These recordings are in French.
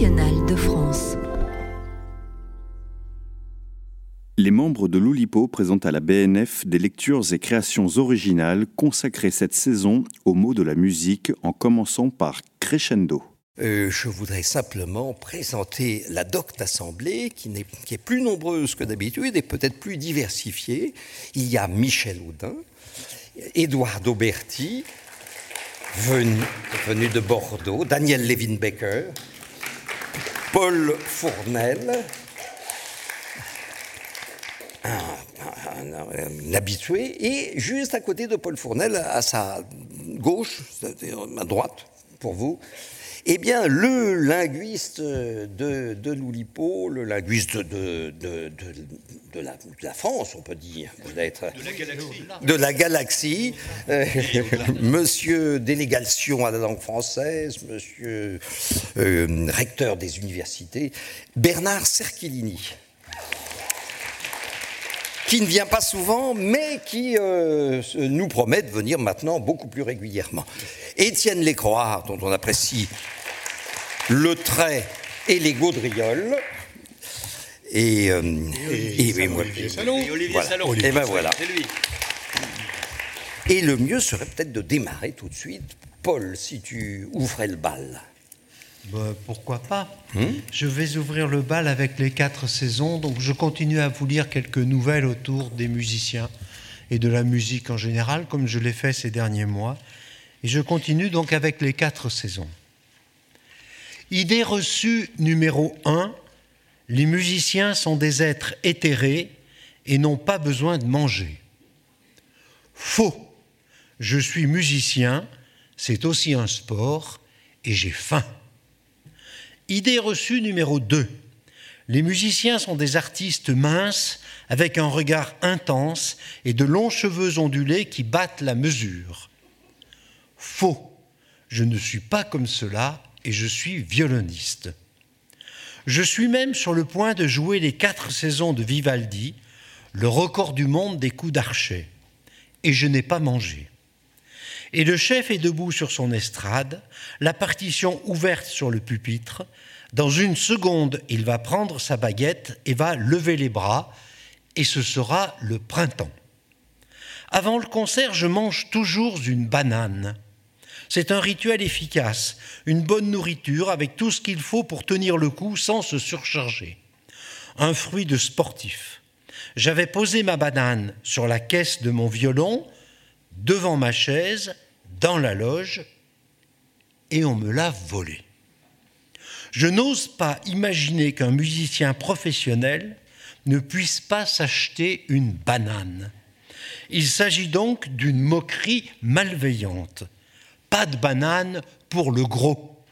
nationale de France. Les membres de l'Oulipo présentent à la BNF des lectures et créations originales consacrées cette saison aux mots de la musique en commençant par Crescendo. Euh, je voudrais simplement présenter la docte assemblée qui, est, qui est plus nombreuse que d'habitude et peut-être plus diversifiée. Il y a Michel Houdin, Édouard Dauberti, venu, venu, de Bordeaux, Daniel Levin-Becker, Paul Fournel, un, habitué, et juste à côté de Paul Fournel, à sa gauche, c'est-à-dire à droite pour vous, eh bien, le linguiste de, de l'Oulipo, le linguiste de, de, de la, la, France, on peut dire, peut-être. De la galaxie. De la galaxie. Euh, monsieur délégation à la langue française, monsieur euh, recteur des universités, Bernard Cerchilini qui ne vient pas souvent, mais qui euh, nous promet de venir maintenant beaucoup plus régulièrement. Étienne Lécroix, dont on apprécie le trait et les gaudrioles. Et, euh, et, et, et, moi, Olivier Salon. Et Olivier voilà. Salon. Et ben voilà. Lui. Et le mieux serait peut-être de démarrer tout de suite. Paul, si tu ouvrais le bal. Bah, pourquoi pas hum Je vais ouvrir le bal avec les quatre saisons, donc je continue à vous lire quelques nouvelles autour des musiciens et de la musique en général, comme je l'ai fait ces derniers mois. Et je continue donc avec les quatre saisons. Idée reçue numéro 1, les musiciens sont des êtres éthérés et n'ont pas besoin de manger. Faux. Je suis musicien, c'est aussi un sport et j'ai faim. Idée reçue numéro 2. Les musiciens sont des artistes minces avec un regard intense et de longs cheveux ondulés qui battent la mesure. Faux. Je ne suis pas comme cela et je suis violoniste. Je suis même sur le point de jouer les quatre saisons de Vivaldi, le record du monde des coups d'archet, et je n'ai pas mangé. Et le chef est debout sur son estrade, la partition ouverte sur le pupitre. Dans une seconde, il va prendre sa baguette et va lever les bras, et ce sera le printemps. Avant le concert, je mange toujours une banane. C'est un rituel efficace, une bonne nourriture avec tout ce qu'il faut pour tenir le coup sans se surcharger. Un fruit de sportif. J'avais posé ma banane sur la caisse de mon violon, devant ma chaise, dans la loge, et on me l'a volé. Je n'ose pas imaginer qu'un musicien professionnel ne puisse pas s'acheter une banane. Il s'agit donc d'une moquerie malveillante pas de banane pour le gros.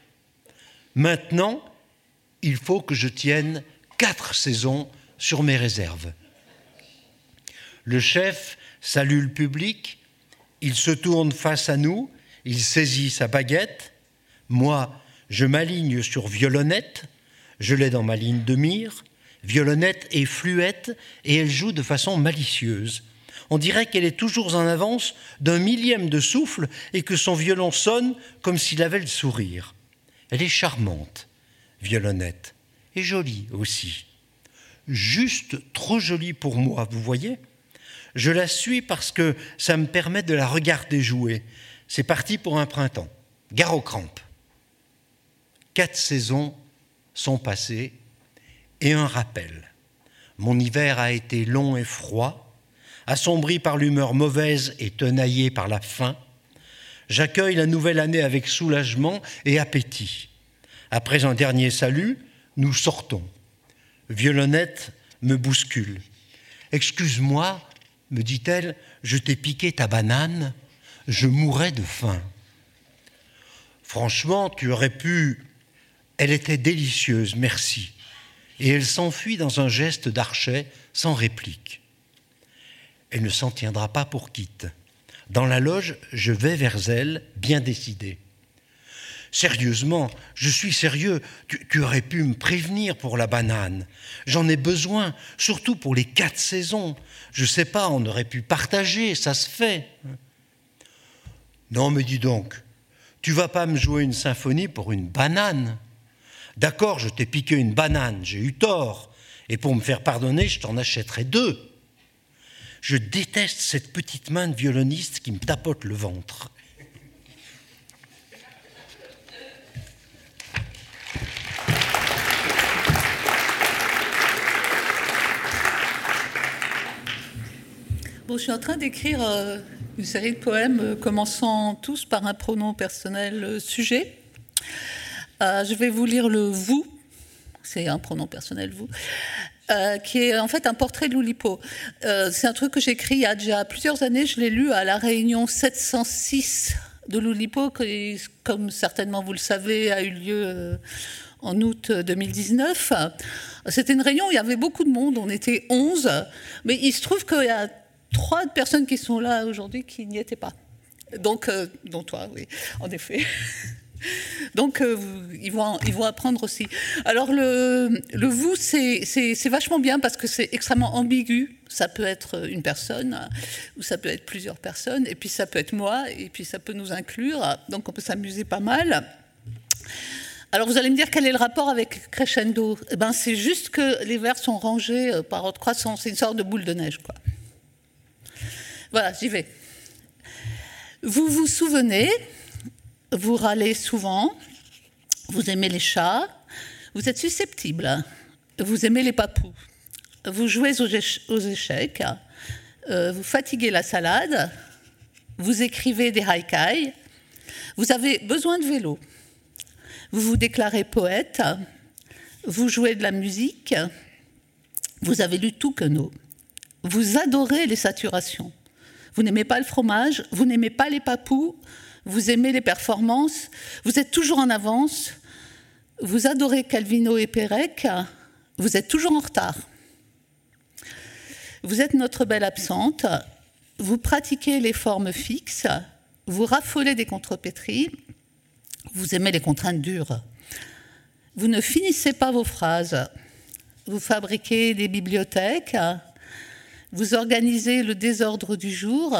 Maintenant, il faut que je tienne quatre saisons sur mes réserves. Le chef salue le public, il se tourne face à nous, il saisit sa baguette. Moi, je m'aligne sur violonnette, je l'ai dans ma ligne de mire. Violonnette est fluette et elle joue de façon malicieuse on dirait qu'elle est toujours en avance d'un millième de souffle et que son violon sonne comme s'il avait le sourire. Elle est charmante, violonnette, et jolie aussi. Juste trop jolie pour moi, vous voyez Je la suis parce que ça me permet de la regarder jouer. C'est parti pour un printemps. Gare aux crampes. Quatre saisons sont passées et un rappel. Mon hiver a été long et froid assombri par l'humeur mauvaise et tenaillé par la faim, j'accueille la nouvelle année avec soulagement et appétit. Après un dernier salut, nous sortons. Violonnette me bouscule. Excuse-moi, me dit-elle, je t'ai piqué ta banane, je mourrais de faim. Franchement, tu aurais pu. Elle était délicieuse, merci. Et elle s'enfuit dans un geste d'archet sans réplique elle ne s'en tiendra pas pour quitte. Dans la loge, je vais vers elle, bien décidé. Sérieusement, je suis sérieux, tu, tu, aurais pu me prévenir pour la banane. J'en ai besoin, surtout pour les quatre saisons. Je sais pas, on aurait pu partager, ça se fait. Non, mais dis donc, tu vas pas me jouer une symphonie pour une banane. D'accord, je t'ai piqué une banane, j'ai eu tort. Et pour me faire pardonner, je t'en achèterai deux. Je déteste cette petite main de violoniste qui me tapote le ventre. Je suis en train d'écrire euh, une série de poèmes euh, commençant tous par un pronom personnel euh, sujet. je vais vous lire le vous, c'est un pronom personnel vous, qui est en fait un portrait de Loulipo. c'est un truc que j'ai écrit il y a déjà plusieurs années, je l'ai lu à la réunion 706 de Loulipo, qui, comme certainement vous le savez, a eu lieu en août 2019. C'était une réunion où il y avait beaucoup de monde, on était 11, mais il se trouve qu'il y a trois personnes qui sont là aujourd'hui qui n'y étaient pas. Donc, euh, dont toi, oui, en effet. Donc, euh, ils, vont, ils vont apprendre aussi. Alors, le, le vous, c'est vachement bien parce que c'est extrêmement ambigu. Ça peut être une personne, ou ça peut être plusieurs personnes, et puis ça peut être moi, et puis ça peut nous inclure. Donc, on peut s'amuser pas mal. Alors, vous allez me dire quel est le rapport avec crescendo? Eh ben, C'est juste que les vers sont rangés euh, par ordre croissant. C'est une sorte de boule de neige, quoi. Voilà, j'y vais. Vous vous souvenez, vous râlez souvent, vous aimez les chats, vous êtes susceptible, vous aimez les papous, vous jouez aux, échecs, euh, vous fatiguez la salade, vous écrivez des haikai, vous avez besoin de vélo, vous vous déclarez poète, vous jouez de la musique, vous avez lu tout que nous, vous adorez les saturations, vous n'aimez pas le fromage, vous n'aimez pas les papous, vous aimez les performances, vous êtes toujours en avance, vous adorez Calvino et Pérec, vous êtes toujours en retard. Vous êtes notre belle absente, vous pratiquez les formes fixes, vous raffolez des contrepétries, vous aimez les contraintes dures. Vous ne finissez pas vos phrases, vous fabriquez des bibliothèques, vous organisez le désordre du jour,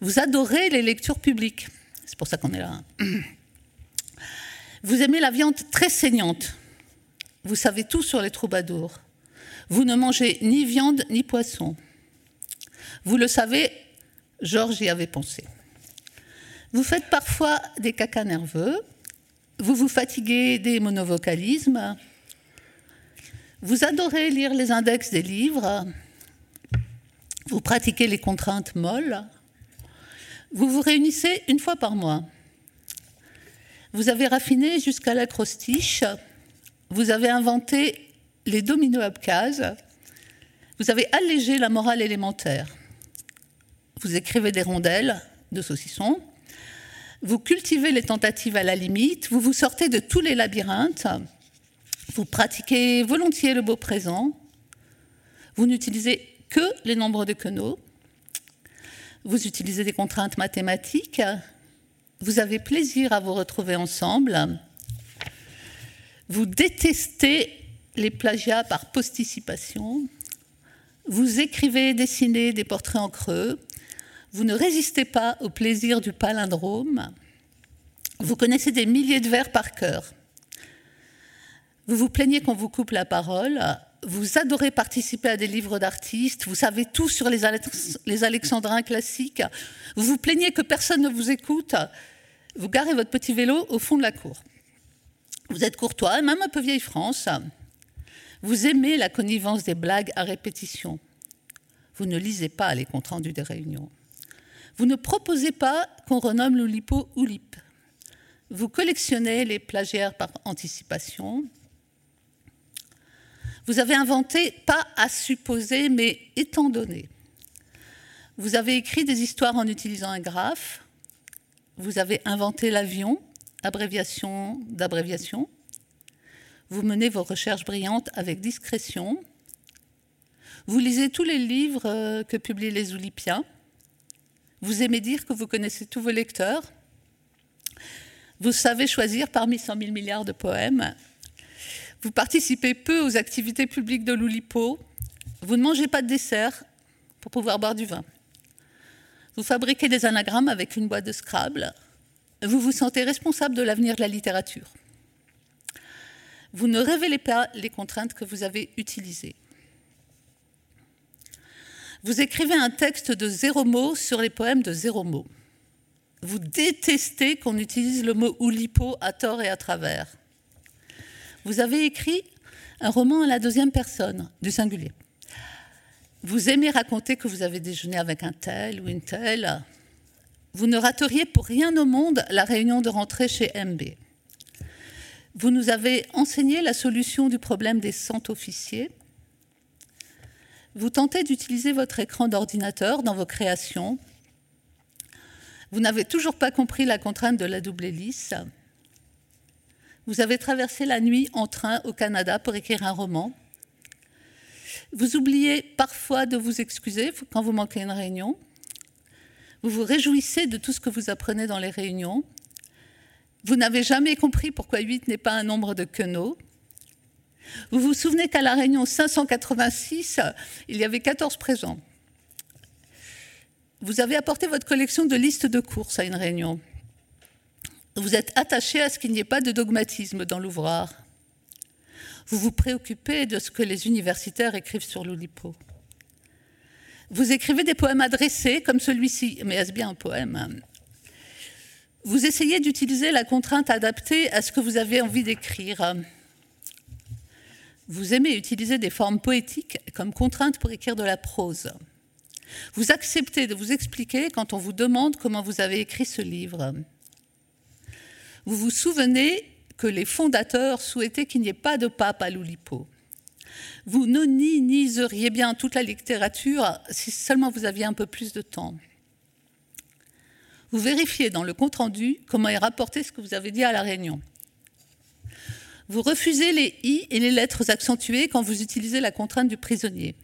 vous adorez les lectures publiques. C'est pour ça qu'on est là. Vous aimez la viande très saignante. Vous savez tout sur les troubadours. Vous ne mangez ni viande ni poisson. Vous le savez, Georges y avait pensé. Vous faites parfois des cacas nerveux. Vous vous fatiguez des monovocalismes. Vous adorez lire les index des livres. Vous pratiquez les contraintes molles. Vous vous réunissez une fois par mois. Vous avez raffiné jusqu'à l'acrostiche. Vous avez inventé les dominos abkhazes. Vous avez allégé la morale élémentaire. Vous écrivez des rondelles de saucisson. Vous cultivez les tentatives à la limite. Vous vous sortez de tous les labyrinthes. Vous pratiquez volontiers le beau présent. Vous n'utilisez que les nombres de Queneau. Vous utilisez des contraintes mathématiques. Vous avez plaisir à vous retrouver ensemble. Vous détestez les plagiats par posticipation. Vous écrivez et dessinez des portraits en creux. Vous ne résistez pas au plaisir du palindrome. Vous connaissez des milliers de vers par cœur. Vous vous plaignez qu'on vous coupe la parole vous adorez participer à des livres d'artistes, vous savez tout sur les, alexandrins classiques, vous vous plaignez que personne ne vous écoute, vous garez votre petit vélo au fond de la cour. Vous êtes courtois, même un peu vieille France. Vous aimez la connivence des blagues à répétition. Vous ne lisez pas les comptes rendus des réunions. Vous ne proposez pas qu'on renomme l'Oulipo Oulip. Vous collectionnez les plagiaires par anticipation. Vous avez inventé pas à supposer, mais étant donné. Vous avez écrit des histoires en utilisant un graphe. Vous avez inventé l'avion, abréviation d'abréviation. Vous menez vos recherches brillantes avec discrétion. Vous lisez tous les livres euh, que publient les Oulipiens. Vous aimez dire que vous connaissez tous vos lecteurs. Vous savez choisir parmi 100 000 milliards de poèmes vous participez peu aux activités publiques de l'Oulipo. Vous ne mangez pas de dessert pour pouvoir boire du vin. Vous fabriquez des anagrammes avec une boîte de Scrabble. Vous vous sentez responsable de l'avenir de la littérature. Vous ne révélez pas les contraintes que vous avez utilisées. Vous écrivez un texte de zéro mot sur les poèmes de zéro mot. Vous détestez qu'on utilise le mot oulipo à tort et à travers. Vous avez écrit un roman à la deuxième personne, du singulier. Vous aimez raconter que vous avez déjeuné avec un tel ou une telle. Vous ne rateriez pour rien au monde la réunion de rentrée chez MB. Vous nous avez enseigné la solution du problème des cent officiers. Vous tentez d'utiliser votre écran d'ordinateur dans vos créations. Vous n'avez toujours pas compris la contrainte de la double hélice. Vous avez traversé la nuit en train au Canada pour écrire un roman. Vous oubliez parfois de vous excuser quand vous manquez une réunion. Vous vous réjouissez de tout ce que vous apprenez dans les réunions. Vous n'avez jamais compris pourquoi 8 n'est pas un nombre de queneaux. Vous vous souvenez qu'à la réunion 586, il y avait 14 présents. Vous avez apporté votre collection de listes de courses à une réunion. Vous êtes attaché à ce qu'il n'y ait pas de dogmatisme dans l'ouvrage. Vous vous préoccupez de ce que les universitaires écrivent sur l'Oulipo. Vous écrivez des poèmes adressés comme celui-ci, mais est-ce bien un poème? Vous essayez d'utiliser la contrainte adaptée à ce que vous avez envie d'écrire. Vous aimez utiliser des formes poétiques comme contrainte pour écrire de la prose. Vous acceptez de vous expliquer quand on vous demande comment vous avez écrit ce livre. Vous vous souvenez que les fondateurs souhaitaient qu'il n'y ait pas de pape à l'Oulipo. Vous noniseriez bien toute la littérature si seulement vous aviez un peu plus de temps. Vous vérifiez dans le compte-rendu comment est rapporté ce que vous avez dit à la réunion. Vous refusez les i et les lettres accentuées quand vous utilisez la contrainte du prisonnier.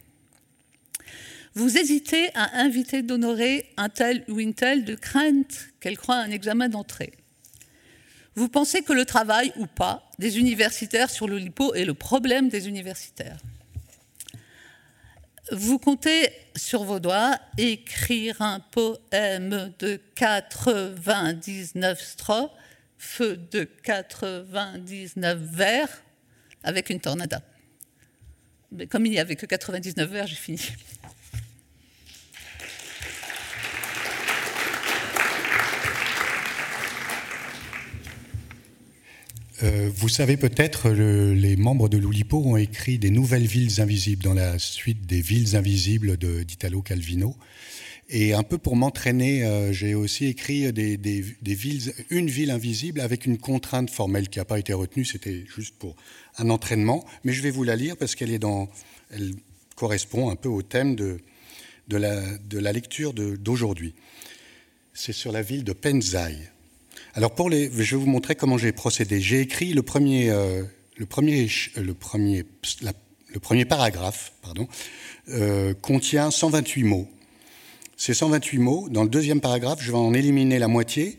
Vous hésitez à inviter d'honorer un tel ou une telle de crainte qu'elle croit à un examen d'entrée. Vous pensez que le travail ou pas des universitaires sur le LIPO est le problème des universitaires? Vous comptez sur vos doigts écrire un poème de 99 strophes, feu de 99 vers, avec une tornada. Mais comme il n'y avait que 99 vers, j'ai fini. Euh, vous savez peut-être, les membres de l'Oulipo ont écrit des nouvelles villes invisibles dans la suite des villes invisibles d'Italo Calvino. Et un peu pour m'entraîner, euh, j'ai aussi écrit des, villes, une ville invisible avec une contrainte formelle qui n'a pas été retenue. C'était juste pour un entraînement, mais je vais vous la lire parce qu'elle est dans, elle correspond un peu au thème de, la, de la lecture d'aujourd'hui. C'est sur la ville de Penzai. Alors pour les, je vais vous montrer comment j'ai procédé. J'ai écrit le premier, euh, le premier, le premier, le premier paragraphe, pardon, euh, contient 128 mots. Ces 128 mots, dans le deuxième paragraphe, je vais en éliminer la moitié.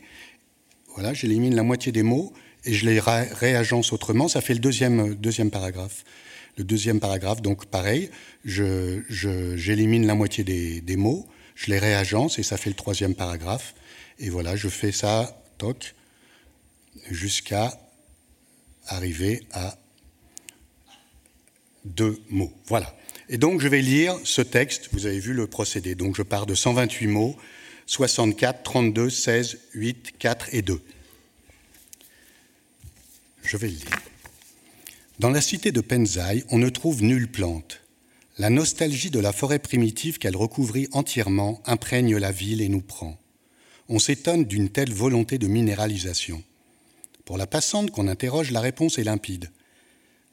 Voilà, j'élimine la moitié des mots et je les réagence autrement. Ça fait le deuxième, deuxième paragraphe. Le deuxième paragraphe, donc pareil, j'élimine je, la moitié des, des mots, je les réagence et ça fait le troisième paragraphe. Et voilà, je fais ça jusqu'à arriver à deux mots. Voilà. Et donc je vais lire ce texte, vous avez vu le procédé. Donc je pars de 128 mots, 64, 32, 16, 8, 4 et 2. Je vais le lire. Dans la cité de Penzai, on ne trouve nulle plante. La nostalgie de la forêt primitive qu'elle recouvrit entièrement imprègne la ville et nous prend on s'étonne d'une telle volonté de minéralisation. Pour la passante qu'on interroge, la réponse est limpide.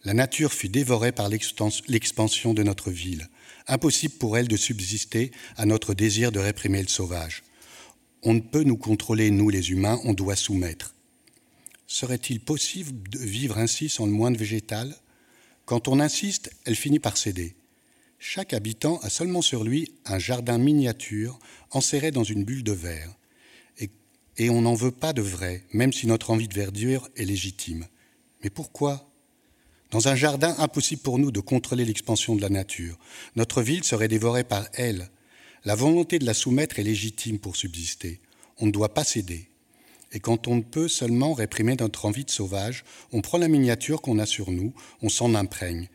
La nature fut dévorée par l'expansion de notre ville. Impossible pour elle de subsister à notre désir de réprimer le sauvage. On ne peut nous contrôler, nous les humains, on doit soumettre. Serait-il possible de vivre ainsi sans le moindre végétal? Quand on insiste, elle finit par céder. Chaque habitant a seulement sur lui un jardin miniature enserré dans une bulle de verre et on n'en veut pas de vrai, même si notre envie de verdure est légitime. Mais pourquoi? Dans un jardin, impossible pour nous de contrôler l'expansion de la nature. Notre ville serait dévorée par elle. La volonté de la soumettre est légitime pour subsister. On ne doit pas céder. Et quand on ne peut seulement réprimer notre envie de sauvage, on prend la miniature qu'on a sur nous, on s'en imprègne.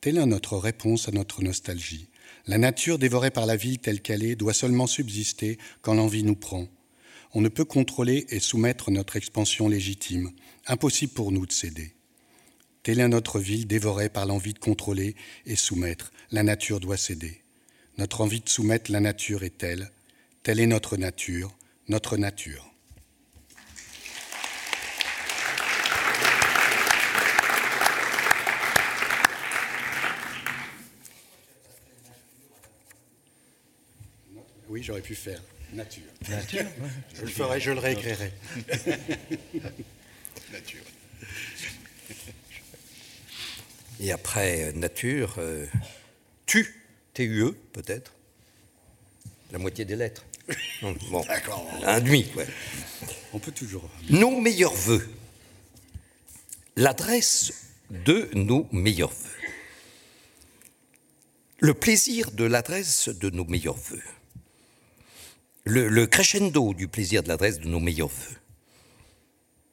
Telle est notre réponse à notre nostalgie. La nature dévorée par la ville telle qu'elle est doit seulement subsister quand l'envie nous prend. On ne peut contrôler et soumettre notre expansion légitime. Impossible pour nous de céder. Telle est notre ville dévorée par l'envie de contrôler et soumettre. La nature doit céder. Notre envie de soumettre la nature est telle. Telle est notre nature, notre nature. Oui, j'aurais pu faire nature. Nature Je le ferai, je le réécrirai. nature. Et après euh, nature, euh, tu, T-U-E peut-être La moitié des lettres. bon, un demi, ouais. On peut toujours. Nos meilleurs voeux. L'adresse de nos meilleurs voeux. Le plaisir de l'adresse de nos meilleurs voeux le, crescendo du plaisir de l'adresse de nos meilleurs voeux,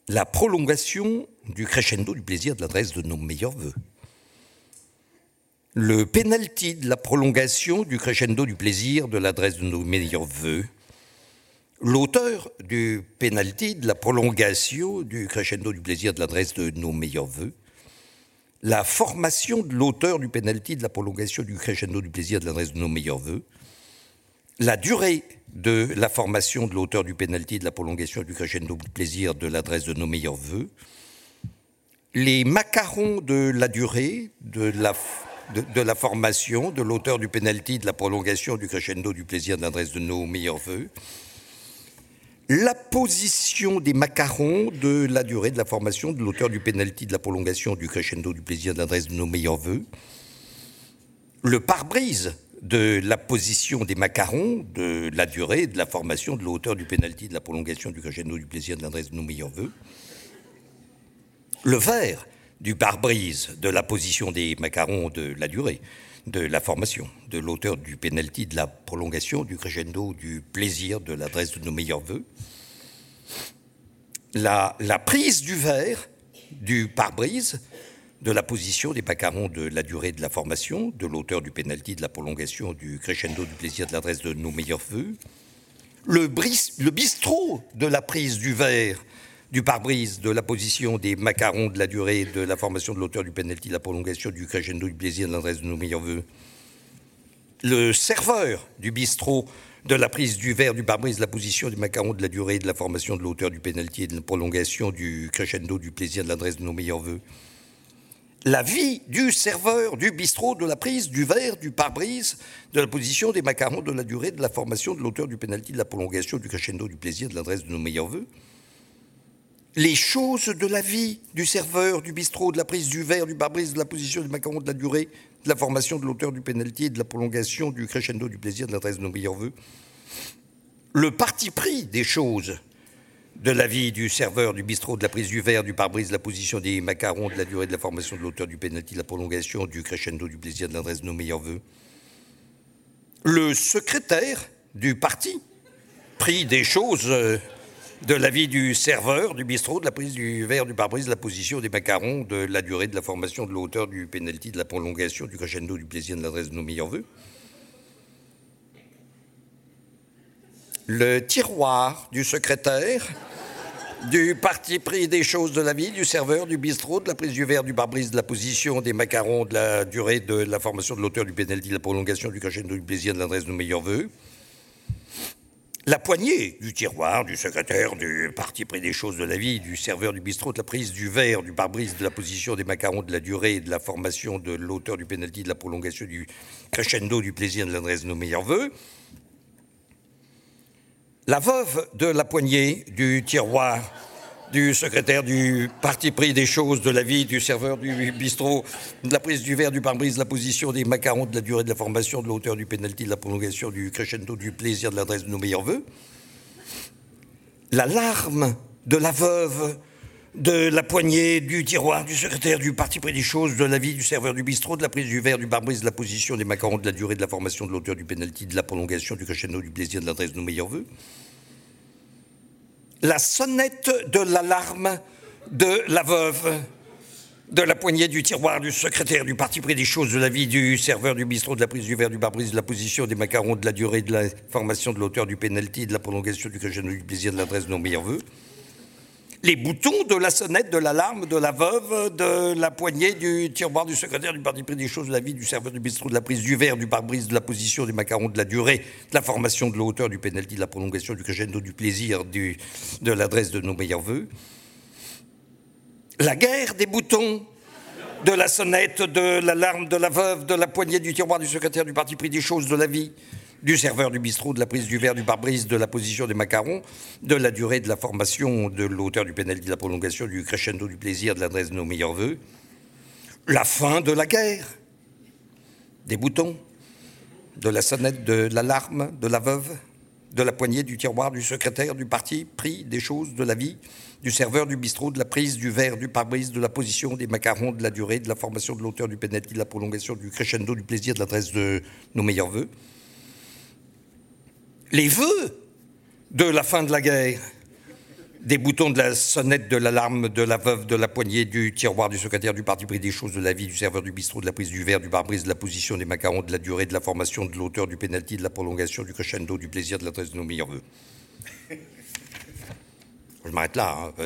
la prolongation du crescendo du plaisir de l'adresse de nos meilleurs voeux, le penalty de la prolongation du crescendo du plaisir de l'adresse de nos meilleurs voeux, l'auteur du penalty de la prolongation du crescendo du plaisir de l'adresse de nos meilleurs voeux, la formation de l'auteur du penalty de la prolongation du crescendo du plaisir de l'adresse de nos meilleurs voeux, la durée de la formation de l'auteur du penalty, de la prolongation du crescendo du plaisir, de l'adresse de nos meilleurs voeux, les macarons de la durée, de la, de, la formation de l'auteur du penalty, de la prolongation du crescendo du plaisir, de l'adresse de nos meilleurs voeux, la position des macarons de la durée de la formation de l'auteur du penalty, de la prolongation du crescendo du plaisir, de l'adresse de nos meilleurs voeux, le pare-brise de la position des macarons, de la durée, de la formation, de la hauteur du pénalty, de la prolongation du crescendo du plaisir, de l'adresse de nos meilleurs voeux. Le vert du pare-brise, de la position des macarons, de la durée, de la formation, de l'auteur du pénalty, de la prolongation du crescendo du plaisir, de l'adresse de nos meilleurs voeux. La, la prise du verre du pare-brise de la position des macarons de la durée de la formation, de l'auteur du pénalty, de la prolongation, du crescendo, du plaisir, de l'adresse de nos meilleurs feux, le, bistrot de la prise du verre, du pare-brise, de la position des macarons, de la durée, de la formation de l'auteur du pénalty, de la prolongation, du crescendo, du plaisir, de l'adresse de nos meilleurs voeux, le serveur du bistrot de la prise du verre, du pare-brise, de la position des macarons, de la durée, de la formation de l'auteur du pénalty, de la prolongation, du crescendo, du plaisir, de l'adresse de nos meilleurs voeux, la vie du serveur du bistrot, de la prise du verre, du pare-brise, de la position des macarons, de la durée, de la formation, de l'auteur du pénalty, de la prolongation, du crescendo, du plaisir, de l'adresse de nos meilleurs voeux. Les choses de la vie du serveur, du bistrot, de la prise du verre, du pare-brise, de la position des macarons, de la durée, de la formation, de l'auteur du pénalty, de la prolongation, du crescendo, du plaisir, de l'adresse de nos meilleurs voeux. Le parti pris des choses de la vie du serveur, du bistrot, de la prise du verre, du pare-brise, de la position des macarons, de la durée de la formation de l'auteur du pénalty, de la prolongation, du crescendo, du plaisir, de l'adresse de nos meilleurs voeux. Le secrétaire du parti, pris des choses euh, de la vie du serveur, du bistrot, de la prise du verre, du pare-brise, de la position des macarons, de la durée de la formation de l'auteur du pénalty, de la prolongation, du crescendo, du plaisir, de l'adresse de nos meilleurs voeux. Le tiroir du secrétaire du parti pris des choses de la vie, du serveur, du bistrot, de la prise du verre, du barbrise, de la position, des macarons, de la durée de la formation de l'auteur du pénalty, de la prolongation du cachet du plaisir, de l'adresse de nos meilleurs voeux. La poignée du tiroir, du secrétaire, du parti pris des choses de la vie, du serveur, du bistrot, de la prise du verre, du barbrise, de la position des macarons, de la durée, de la formation de l'auteur du pénalty, de la prolongation du crescendo du plaisir, de l'adresse de nos meilleurs voeux. La veuve de la poignée, du tiroir, du secrétaire du parti pris des choses, de la vie, du serveur du bistrot, de la prise du verre, du pare-brise, de la position des macarons, de la durée de la formation, de l'auteur du pénalty, de la prolongation, du crescendo, du plaisir, de l'adresse de nos meilleurs voeux. La larme de la veuve de la poignée, du tiroir, du secrétaire, du parti pris des choses, de la vie, du serveur du bistrot, de la prise du verre, du barbrise, de la position des macarons, de la durée de la formation de l'auteur du pénalty, de la prolongation, du crescendo, du plaisir, de l'adresse de nos meilleurs voeux. la sonnette de l'alarme de la veuve, de la poignée du tiroir du secrétaire, du parti pris des choses, de la vie du serveur, du bistrot, de la prise du verre, du bar-brise, de la position des macarons, de la durée, de la formation de l'auteur du penalty, de la prolongation du crescendo, du plaisir, de l'adresse de nos meilleurs voeux les boutons de la sonnette, de l'alarme, de la veuve, de la poignée du tiroir du secrétaire, du parti pris des choses, de la vie du serveur du bistrot, de la prise du verre, du pare-brise, de la position des macarons, de la durée, de la formation de la hauteur, du pénalty, de la prolongation, du crescendo, du plaisir, du, de l'adresse de nos meilleurs voeux. La guerre des boutons, de la sonnette, de l'alarme, de la veuve, de la poignée du tiroir du secrétaire, du parti pris des choses, de la vie, du serveur du bistrot, de la prise du verre, du pare-brise, de la position des macarons, de la durée de la formation, de l'auteur du pénalty, de la prolongation, du crescendo du plaisir, de l'adresse de nos meilleurs voeux. La fin de la guerre, des boutons, de la sonnette, de l'alarme, de la veuve, de la poignée, du tiroir, du secrétaire, du parti, pris, des choses, de la vie, du serveur, du bistrot, de la prise, du verre, du pare-brise, de la position, des macarons, de la durée, de la formation de l'auteur du pénalty, de la prolongation, du crescendo, du plaisir, de l'adresse de nos meilleurs voeux les vœux de la fin de la guerre. Des boutons de la sonnette, de l'alarme, de la veuve, de la poignée, du tiroir, du secrétaire, du parti pris des choses, de la vie, du serveur, du bistrot, de la prise du verre, du barbrise, de la position des macarons, de la durée, de la formation, de l'auteur, du pénalty, de la prolongation, du crescendo, du plaisir, de l'adresse de nos meilleurs vœux. Je m'arrête là. Hein.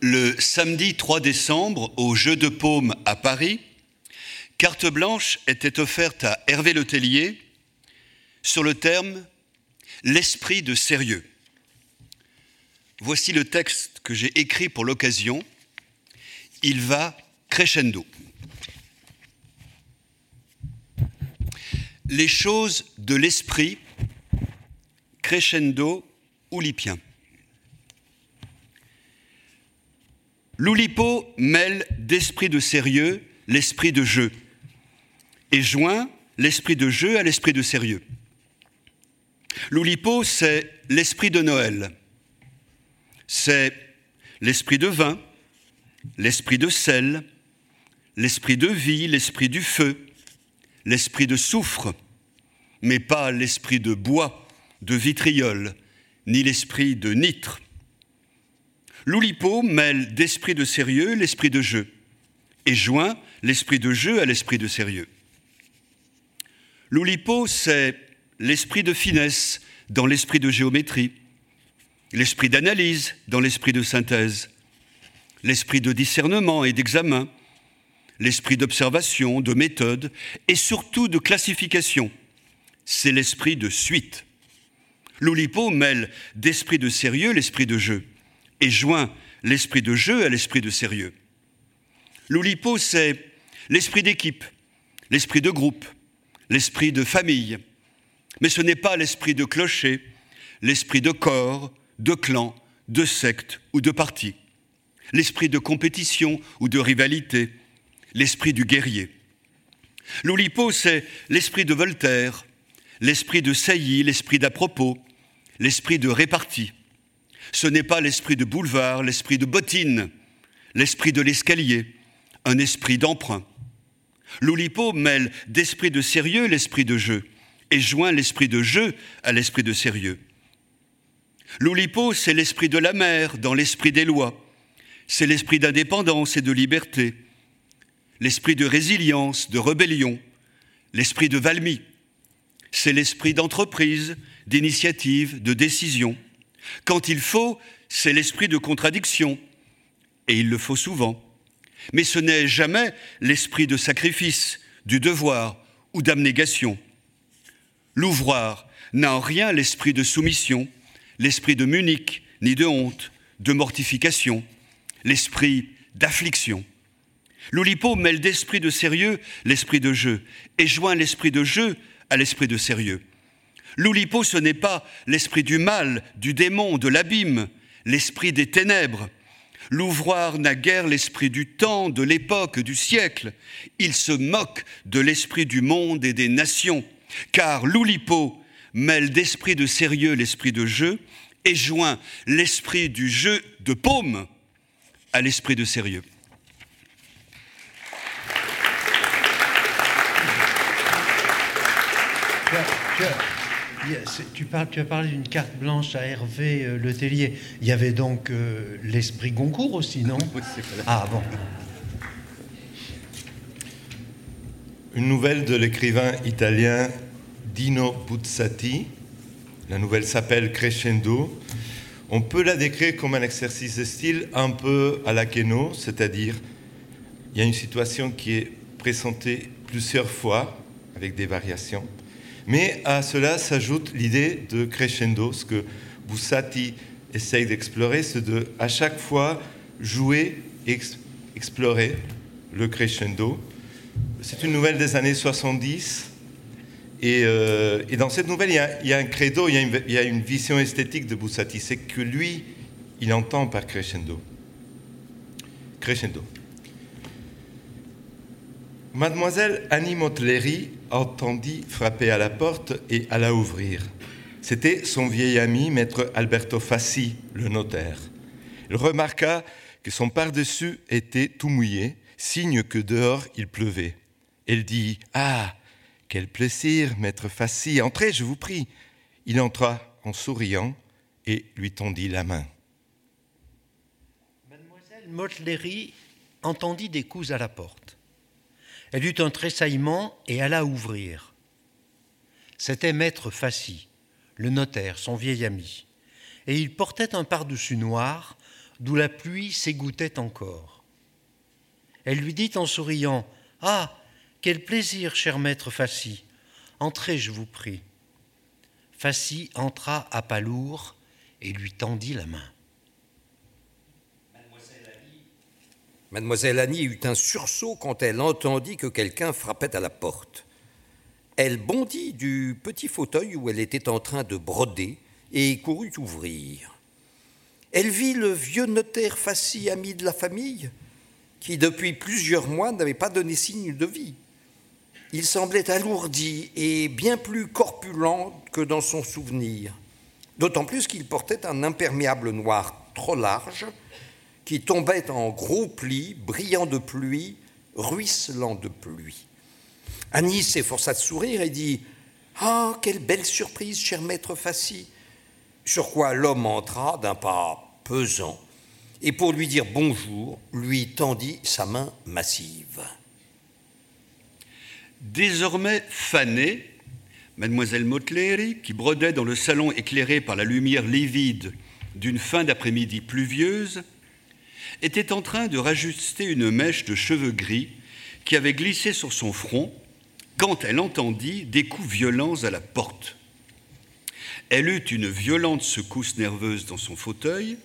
Le samedi 3 décembre au Jeu de Paume à Paris, carte blanche était offerte à Hervé Letellier sur le terme L'esprit de sérieux. Voici le texte que j'ai écrit pour l'occasion. Il va crescendo. Les choses de l'esprit, crescendo oulipien. L'Oulipo mêle d'esprit de sérieux l'esprit de jeu et joint l'esprit de jeu à l'esprit de sérieux. L'Oulipo, c'est l'esprit de Noël, c'est l'esprit de vin, l'esprit de sel, l'esprit de vie, l'esprit du feu, l'esprit de soufre, mais pas l'esprit de bois, de vitriol, ni l'esprit de nitre. L'Oulipo mêle d'esprit de sérieux l'esprit de jeu et joint l'esprit de jeu à l'esprit de sérieux. L'Oulipo, c'est l'esprit de finesse dans l'esprit de géométrie, l'esprit d'analyse dans l'esprit de synthèse, l'esprit de discernement et d'examen, l'esprit d'observation, de méthode et surtout de classification. C'est l'esprit de suite. L'Oulipo mêle d'esprit de sérieux l'esprit de jeu et joint l'esprit de jeu à l'esprit de sérieux. L'Oulipo, c'est l'esprit d'équipe, l'esprit de groupe, l'esprit de famille. Mais ce n'est pas l'esprit de clocher, l'esprit de corps, de clan, de secte ou de parti, l'esprit de compétition ou de rivalité, l'esprit du guerrier. L'Oulipo, c'est l'esprit de Voltaire, l'esprit de Sailly, l'esprit d'à propos, l'esprit de répartie, ce n'est pas l'esprit de boulevard, l'esprit de bottine, l'esprit de l'escalier, un esprit d'emprunt. L'Oulipo mêle d'esprit de sérieux l'esprit de jeu et joint l'esprit de jeu à l'esprit de sérieux. L'Oulipo, c'est l'esprit de la mer dans l'esprit des lois, c'est l'esprit d'indépendance et de liberté, l'esprit de résilience, de rébellion, l'esprit de Valmy, c'est l'esprit d'entreprise, d'initiative, de décision. Quand il faut, c'est l'esprit de contradiction, et il le faut souvent. Mais ce n'est jamais l'esprit de sacrifice, du devoir ou d'abnégation. L'ouvroir n'a en rien l'esprit de soumission, l'esprit de Munich, ni de honte, de mortification, l'esprit d'affliction. L'Oulipo mêle d'esprit de sérieux l'esprit de jeu et joint l'esprit de jeu à l'esprit de sérieux. L'Oulipo, ce n'est pas l'esprit du mal, du démon, de l'abîme, l'esprit des ténèbres. L'ouvroir n'a guère l'esprit du temps, de l'époque, du siècle. Il se moque de l'esprit du monde et des nations, car l'Oulipo mêle d'esprit de sérieux l'esprit de jeu et joint l'esprit du jeu de paume à l'esprit de sérieux. Tu, parles, tu as parlé d'une carte blanche à Hervé euh, Letellier. Il y avait donc euh, l'esprit Goncourt aussi, non? Ah bon. Une nouvelle de l'écrivain italien Dino Buzzati. La nouvelle s'appelle Crescendo. On peut la décrire comme un exercice de style un peu à la Keno, c'est-à-dire il y a une situation qui est présentée plusieurs fois avec des variations. Mais à cela s'ajoute l'idée de crescendo, ce que Bussati essaye d'explorer, c'est de à chaque fois jouer et explorer le crescendo. C'est une nouvelle des années 70. Euh, et, dans cette nouvelle, il y, a, un credo, il y a, une, il y a une vision esthétique de Bussati. C'est que lui, il entend par crescendo. Crescendo. Mademoiselle Annie Motleri entendit frapper à la porte et alla ouvrir. C'était son vieil ami, maître Alberto Fassi, le notaire. Il remarqua que son par-dessus était tout mouillé, signe que dehors il pleuvait. Elle dit Ah, quel plaisir, maître Fassi, entrez, je vous prie. Il entra en souriant et lui tendit la main. Mademoiselle Motleri entendit des coups à la porte. Elle eut un tressaillement et alla ouvrir. C'était maître Fassi, le notaire, son vieil ami, et il portait un pardessus noir d'où la pluie s'égouttait encore. Elle lui dit en souriant Ah, quel plaisir, cher maître Fassi. Entrez, je vous prie. Fassi entra à pas lourd et lui tendit la main. Mademoiselle Annie eut un sursaut quand elle entendit que quelqu'un frappait à la porte. Elle bondit du petit fauteuil où elle était en train de broder et courut ouvrir. Elle vit le vieux notaire Fassi, ami de la famille, qui depuis plusieurs mois n'avait pas donné signe de vie. Il semblait alourdi et bien plus corpulent que dans son souvenir, d'autant plus qu'il portait un imperméable noir trop large qui tombait en gros plis, brillant de pluie, ruisselant de pluie. Annie s'efforça de sourire et dit Ah, quelle belle surprise, cher maître Fassi Sur quoi l'homme entra d'un pas pesant et pour lui dire bonjour, lui tendit sa main massive. Désormais fanée, mademoiselle Motleri, qui brodait dans le salon éclairé par la lumière livide d'une fin d'après-midi pluvieuse, était en train de rajuster une mèche de cheveux gris qui avait glissé sur son front quand elle entendit des coups violents à la porte. Elle eut une violente secousse nerveuse dans son fauteuil,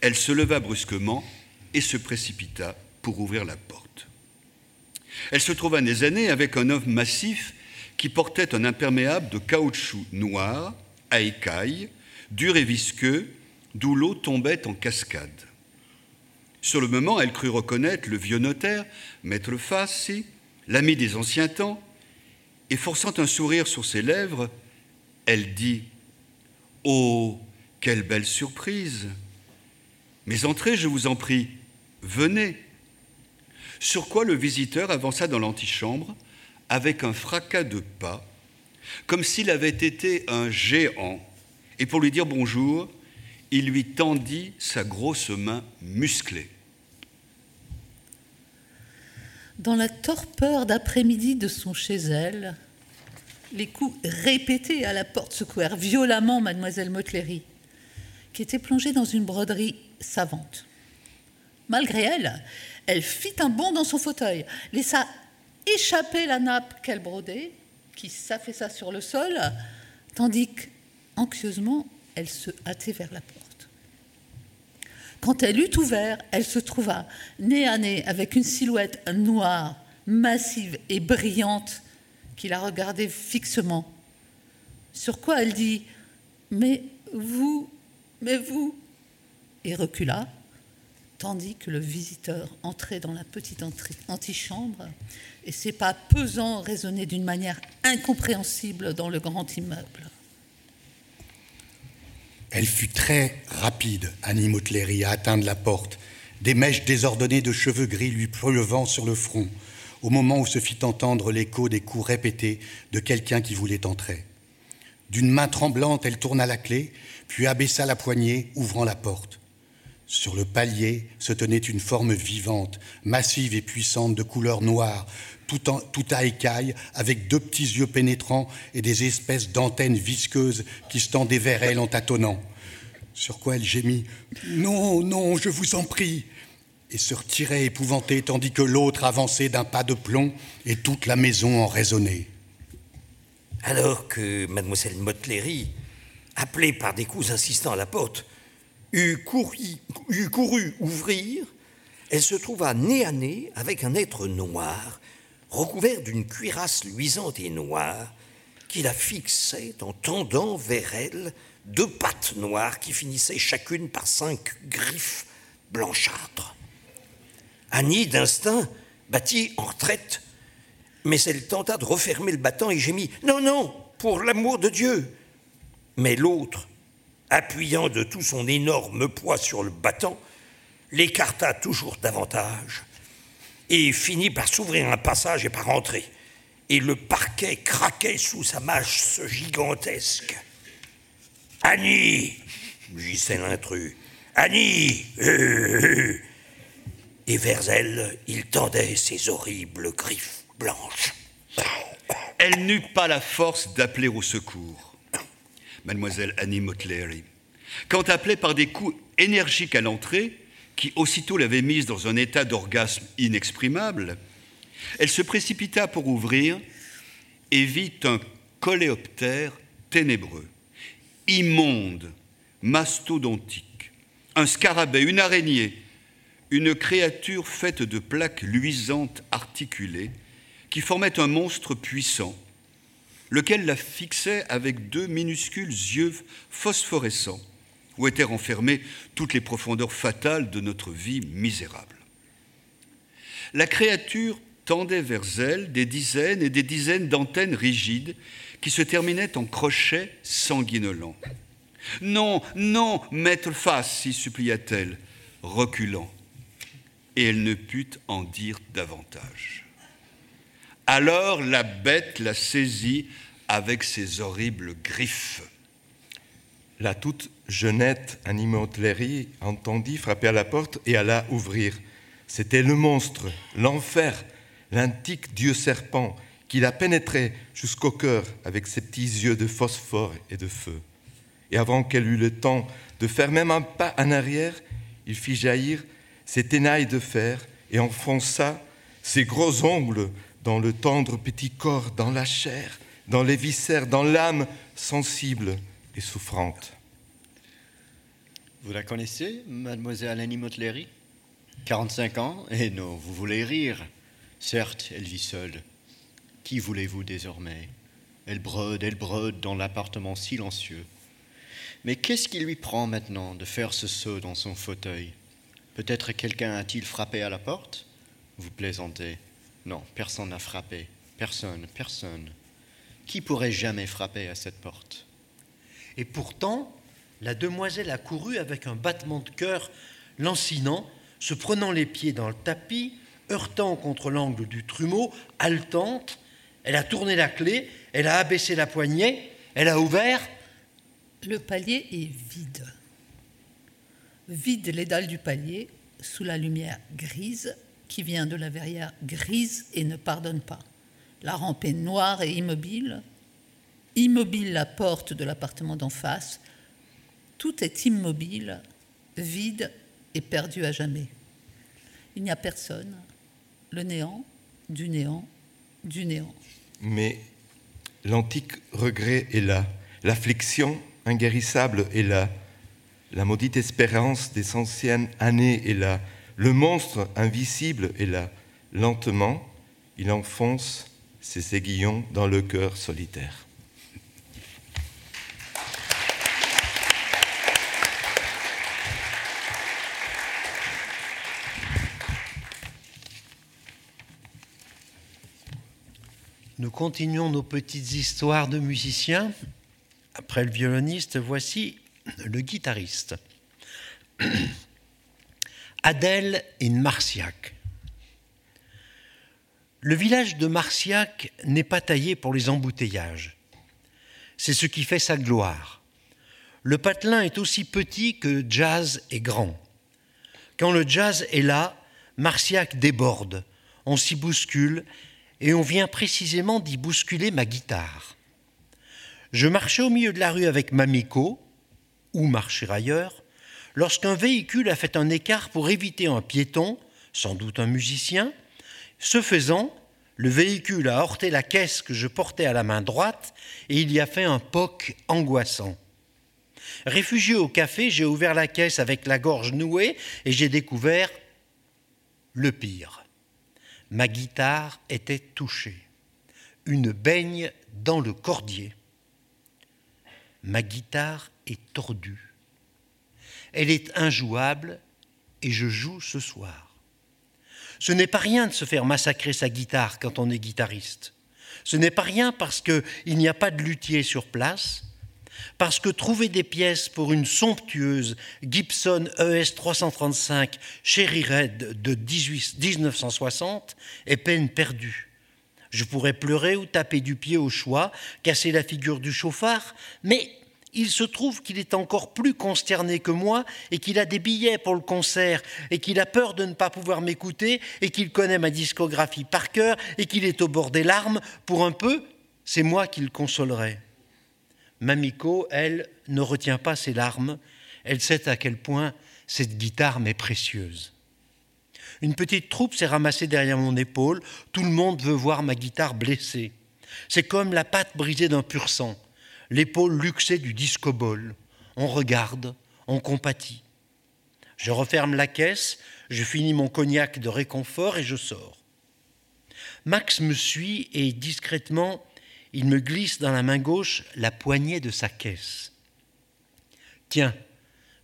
elle se leva brusquement et se précipita pour ouvrir la porte. Elle se trouva années avec un homme massif qui portait un imperméable de caoutchouc noir, à écailles, dur et visqueux, d'où l'eau tombait en cascade. Sur le moment, elle crut reconnaître le vieux notaire, maître Fassi, l'ami des anciens temps, et forçant un sourire sur ses lèvres, elle dit Oh, quelle belle surprise Mais entrez, je vous en prie, venez. Sur quoi le visiteur avança dans l'antichambre avec un fracas de pas, comme s'il avait été un géant, et pour lui dire bonjour, il lui tendit sa grosse main musclée. Dans la torpeur d'après-midi de son chez elle, les coups répétés à la porte secouèrent violemment mademoiselle Motlery, qui était plongée dans une broderie savante. Malgré elle, elle fit un bond dans son fauteuil, laissa échapper la nappe qu'elle brodait, qui s'affaissa sur le sol, tandis qu'anxieusement, elle se hâtait vers la porte. Quand elle eut ouvert, elle se trouva nez à nez avec une silhouette noire, massive et brillante qui la regardait fixement. Sur quoi elle dit Mais vous, mais vous et recula, tandis que le visiteur entrait dans la petite antichambre et ses pas pesants résonnaient d'une manière incompréhensible dans le grand immeuble. Elle fut très rapide, Annie Motleri, à atteindre la porte, des mèches désordonnées de cheveux gris lui pleuvant sur le front, au moment où se fit entendre l'écho des coups répétés de quelqu'un qui voulait entrer. D'une main tremblante, elle tourna la clé, puis abaissa la poignée, ouvrant la porte. Sur le palier se tenait une forme vivante, massive et puissante, de couleur noire, tout, à écailles, avec deux petits yeux pénétrants et des espèces d'antennes visqueuses qui se tendaient vers elle en tâtonnant. Sur quoi elle gémit Non, non, je vous en prie et se retirait épouvantée, tandis que l'autre avançait d'un pas de plomb et toute la maison en résonnait. Alors que mademoiselle Motlery, appelée par des coups insistants à la porte, eut couru ouvrir, elle se trouva nez à nez avec un être noir, recouvert d'une cuirasse luisante et noire, qui la fixait en tendant vers elle deux pattes noires qui finissaient chacune par cinq griffes blanchâtres. Annie, d'instinct, battit en retraite, mais elle tenta de refermer le battant et gémit Non, non, pour l'amour de Dieu Mais l'autre, appuyant de tout son énorme poids sur le battant, l'écarta toujours davantage et finit par s'ouvrir un passage et par entrer. Et le parquet craquait sous sa mâche gigantesque. Annie gissait l'intrus. Annie Et vers elle, il tendait ses horribles griffes blanches. Elle n'eut pas la force d'appeler au secours. Mademoiselle Annie Motlery, quand appelée par des coups énergiques à l'entrée, qui aussitôt l'avaient mise dans un état d'orgasme inexprimable, elle se précipita pour ouvrir et vit un coléoptère ténébreux, immonde, mastodontique, un scarabée, une araignée, une créature faite de plaques luisantes articulées qui formait un monstre puissant, lequel la fixait avec deux minuscules yeux phosphorescents où étaient toutes les profondeurs fatales de notre vie misérable. La créature tendait vers elle des dizaines et des dizaines d'antennes rigides qui se terminaient en crochets sanguinolents. Non, non, maître face, s'y supplia-t-elle, reculant. Et elle ne put en dire davantage. Alors la bête la saisit avec ses horribles griffes. La toute jeunette Annie entendit frapper à la porte et alla ouvrir. C'était le monstre, l'enfer, l'antique dieu serpent qui la pénétrait jusqu'au cœur avec ses petits yeux de phosphore et de feu. Et avant qu'elle eût le temps de faire même un pas en arrière, il fit jaillir ses ténailles de fer et enfonça ses gros ongles dans le tendre petit corps, dans la chair, dans les viscères, dans l'âme sensible et souffrante. Vous la connaissez, mademoiselle Annie Motlery 45 ans? Et non, vous voulez rire. Certes, elle vit seule. Qui voulez-vous désormais? Elle brode, elle brode dans l'appartement silencieux. Mais qu'est-ce qui lui prend maintenant de faire ce saut dans son fauteuil? Peut-être quelqu'un a-t-il frappé à la porte? Vous plaisantez. Non, personne n'a frappé. Personne, personne. Qui pourrait jamais frapper à cette porte? Et pourtant, la demoiselle a couru avec un battement de cœur lancinant, se prenant les pieds dans le tapis, heurtant contre l'angle du trumeau, haletante. Elle a tourné la clé, elle a abaissé la poignée, elle a ouvert. Le palier est vide. Vide les dalles du palier sous la lumière grise qui vient de la verrière grise et ne pardonne pas. La rampe est noire et immobile. Immobile la porte de l'appartement d'en face. Tout est immobile, vide et perdu à jamais. Il n'y a personne. Le néant, du néant, du néant. Mais l'antique regret est là. L'affliction inguérissable est là. La maudite espérance des anciennes années est là. Le monstre invisible est là. Lentement, il enfonce ses aiguillons dans le cœur solitaire. Nous continuons nos petites histoires de musiciens. Après le violoniste, voici le guitariste. Adèle in Marciac. Le village de Marciac n'est pas taillé pour les embouteillages. C'est ce qui fait sa gloire. Le patelin est aussi petit que jazz est grand. Quand le jazz est là, Marciac déborde, on s'y bouscule et on vient précisément d'y bousculer ma guitare. Je marchais au milieu de la rue avec Mamiko, ou marcher ailleurs, lorsqu'un véhicule a fait un écart pour éviter un piéton, sans doute un musicien. Ce faisant, le véhicule a heurté la caisse que je portais à la main droite et il y a fait un poc angoissant. Réfugié au café, j'ai ouvert la caisse avec la gorge nouée et j'ai découvert le pire. Ma guitare était touchée. Une baigne dans le cordier. Ma guitare est tordue. Elle est injouable et je joue ce soir. Ce n'est pas rien de se faire massacrer sa guitare quand on est guitariste. Ce n'est pas rien parce qu'il n'y a pas de luthier sur place, parce que trouver des pièces pour une somptueuse Gibson ES 335 Cherry Red de 1960 est peine perdue. Je pourrais pleurer ou taper du pied au choix, casser la figure du chauffard, mais il se trouve qu'il est encore plus consterné que moi et qu'il a des billets pour le concert et qu'il a peur de ne pas pouvoir m'écouter et qu'il connaît ma discographie par cœur et qu'il est au bord des larmes. Pour un peu, c'est moi qui le consolerai. Mamiko, elle, ne retient pas ses larmes. Elle sait à quel point cette guitare m'est précieuse. Une petite troupe s'est ramassée derrière mon épaule. Tout le monde veut voir ma guitare blessée. C'est comme la patte brisée d'un pur sang, l'épaule luxée du disco-ball. On regarde, on compatit. Je referme la caisse, je finis mon cognac de réconfort et je sors. Max me suit et discrètement il me glisse dans la main gauche la poignée de sa caisse. Tiens,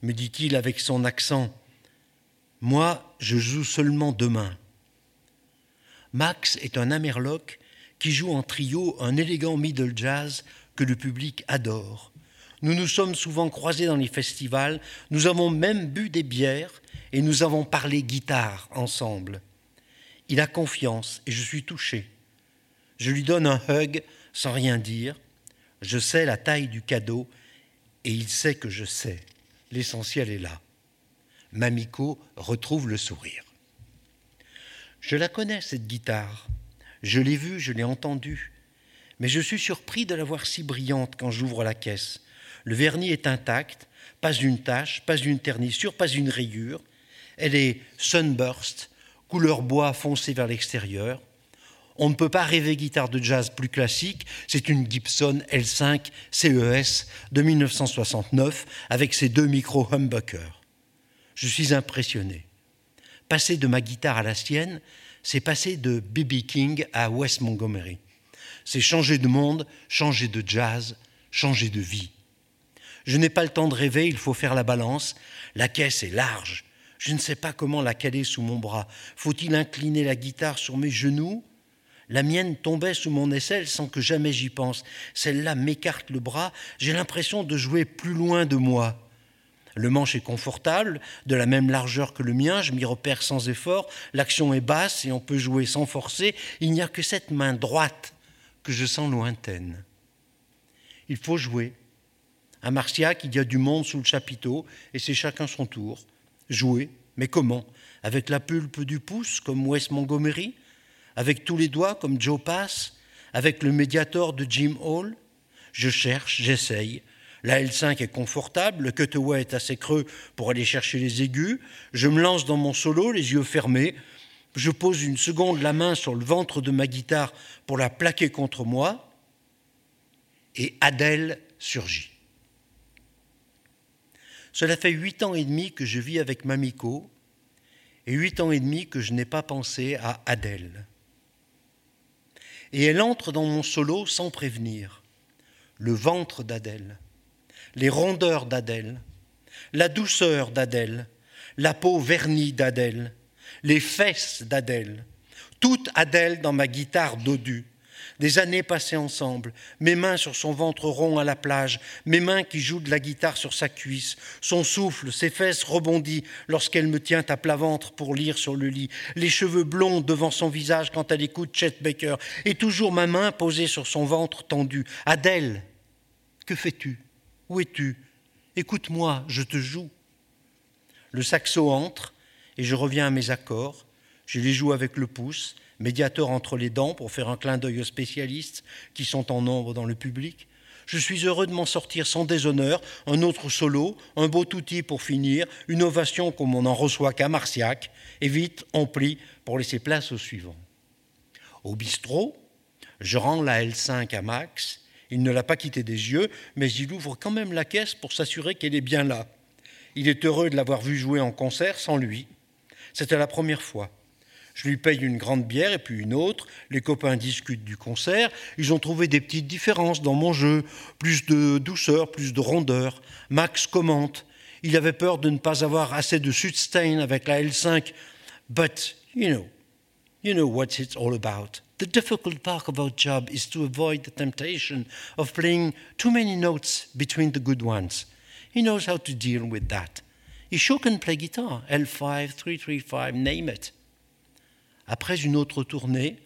me dit-il avec son accent, moi je joue seulement demain. Max est un amerloc qui joue en trio un élégant middle jazz que le public adore. Nous nous sommes souvent croisés dans les festivals, nous avons même bu des bières et nous avons parlé guitare ensemble. Il a confiance et je suis touché. Je lui donne un hug sans rien dire. Je sais la taille du cadeau et il sait que je sais. L'essentiel est là. Mamiko retrouve le sourire. Je la connais, cette guitare. Je l'ai vue, je l'ai entendue. Mais je suis surpris de la voir si brillante quand j'ouvre la caisse. Le vernis est intact, pas une tache, pas une ternissure, pas une rayure. Elle est sunburst, couleur bois foncé vers l'extérieur. On ne peut pas rêver guitare de jazz plus classique. C'est une Gibson L5 CES de 1969 avec ses deux micros humbucker. Je suis impressionné. Passer de ma guitare à la sienne, c'est passer de B.B. King à Wes Montgomery. C'est changer de monde, changer de jazz, changer de vie. Je n'ai pas le temps de rêver, il faut faire la balance. La caisse est large. Je ne sais pas comment la caler sous mon bras. Faut-il incliner la guitare sur mes genoux? La mienne tombait sous mon aisselle sans que jamais j'y pense. Celle-là m'écarte le bras, j'ai l'impression de jouer plus loin de moi. Le manche est confortable, de la même largeur que le mien, je m'y repère sans effort, l'action est basse et on peut jouer sans forcer, il n'y a que cette main droite que je sens lointaine. Il faut jouer. À Marciac, il y a du monde sous le chapiteau et c'est chacun son tour. Jouer, mais comment? Avec la pulpe du pouce, comme Wes Montgomery? Avec tous les doigts comme Joe Pass, avec le médiator de Jim Hall. Je cherche, j'essaye. La L5 est confortable, le cutaway est assez creux pour aller chercher les aigus. Je me lance dans mon solo, les yeux fermés. Je pose une seconde la main sur le ventre de ma guitare pour la plaquer contre moi. Et Adèle surgit. Cela fait huit ans et demi que je vis avec Mamiko et huit ans et demi que je n'ai pas pensé à Adèle et elle entre dans mon solo sans prévenir. Le ventre d'Adèle, les rondeurs d'Adèle, la douceur d'Adèle, la peau vernie d'Adèle, les fesses d'Adèle, toute Adèle dans ma guitare dodue, Des années passées ensemble, mes mains sur son ventre rond à la plage, mes mains qui jouent de la guitare sur sa cuisse, son souffle, ses fesses rebondis lorsqu'elle me tient à plat ventre pour lire sur le lit, les cheveux blonds devant son visage quand elle écoute Chet Baker, et toujours ma main posée sur son ventre tendu. Adèle, que fais-tu? Où es-tu? Écoute-moi, je te joue. Le saxo entre et je reviens à mes accords. Je les joue avec le pouce, médiateur entre les dents pour faire un clin d'œil aux spécialistes qui sont en nombre dans le public. Je suis heureux de m'en sortir sans déshonneur, un autre solo, un beau outil pour finir, une ovation comme on n'en reçoit qu'à Marciac, et vite on plie pour laisser place au suivant. Au bistrot, je rends la L5 à Max. Il ne l'a pas quittée des yeux, mais il ouvre quand même la caisse pour s'assurer qu'elle est bien là. Il est heureux de l'avoir vu jouer en concert sans lui. C'était la première fois. Je lui paye une grande bière et puis une autre. Les copains discutent du concert. Ils ont trouvé des petites différences dans mon jeu, plus de douceur, plus de rondeur. Max commente. Il avait peur de ne pas avoir assez de sustain avec la L5. But, you know, you know what it's all about. The difficult part of our job is to avoid the temptation of playing too many notes between the good ones. He knows how to deal with that. He sure can play guitar, L5, 335, name it. Après une autre tournée,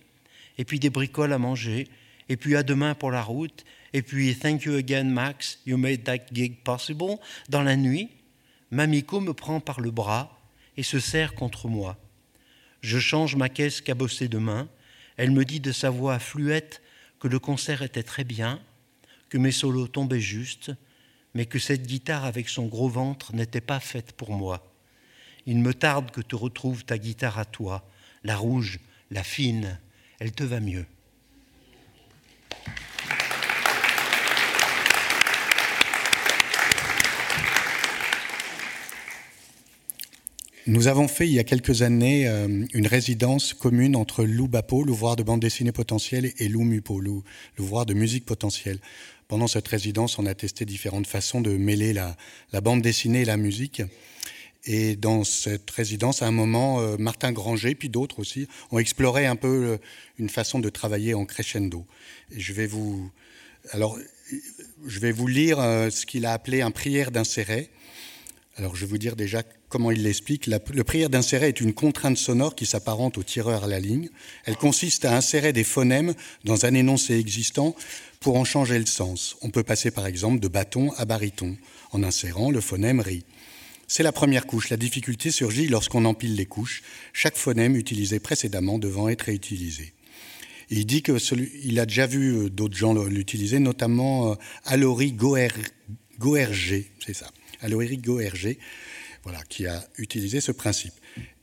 et puis des bricoles à manger, et puis à demain pour la route, et puis thank you again Max, you made that gig possible. Dans la nuit, Mamiko me prend par le bras et se serre contre moi. Je change ma caisse cabossée de main. Elle me dit de sa voix fluette que le concert était très bien, que mes solos tombaient juste, mais que cette guitare avec son gros ventre n'était pas faite pour moi. Il me tarde que tu retrouves ta guitare à toi, la rouge, la fine, elle te va mieux. Nous avons fait il y a quelques années euh, une résidence commune entre Lou Bapo, l'ouvroir de bande dessinée potentielle, et Lou Mupo, l'ouvroir de musique potentielle. Pendant cette résidence, on a testé différentes façons de mêler la, bande dessinée et la musique. Et dans cette résidence, à un moment, euh, Martin Granger, puis d'autres aussi, ont exploré un peu euh, une façon de travailler en crescendo. Et je vais vous, alors, je vais vous lire ce qu'il a appelé un prière d'inséré. Alors, je vais vous dire déjà comment il l'explique. Le prière d'insérer est une contrainte sonore qui s'apparente au tireur à la ligne. Elle consiste à insérer des phonèmes dans un énoncé existant pour en changer le sens. On peut passer par exemple de bâton à baryton en insérant le phonème ri. C'est la première couche. La difficulté surgit lorsqu'on empile les couches, chaque phonème utilisé précédemment devant être réutilisé. Il dit qu'il a déjà vu euh, d'autres gens l'utiliser, notamment euh, Alori Goerger, c'est ça, Alori Goerger, voilà, qui a utilisé ce principe.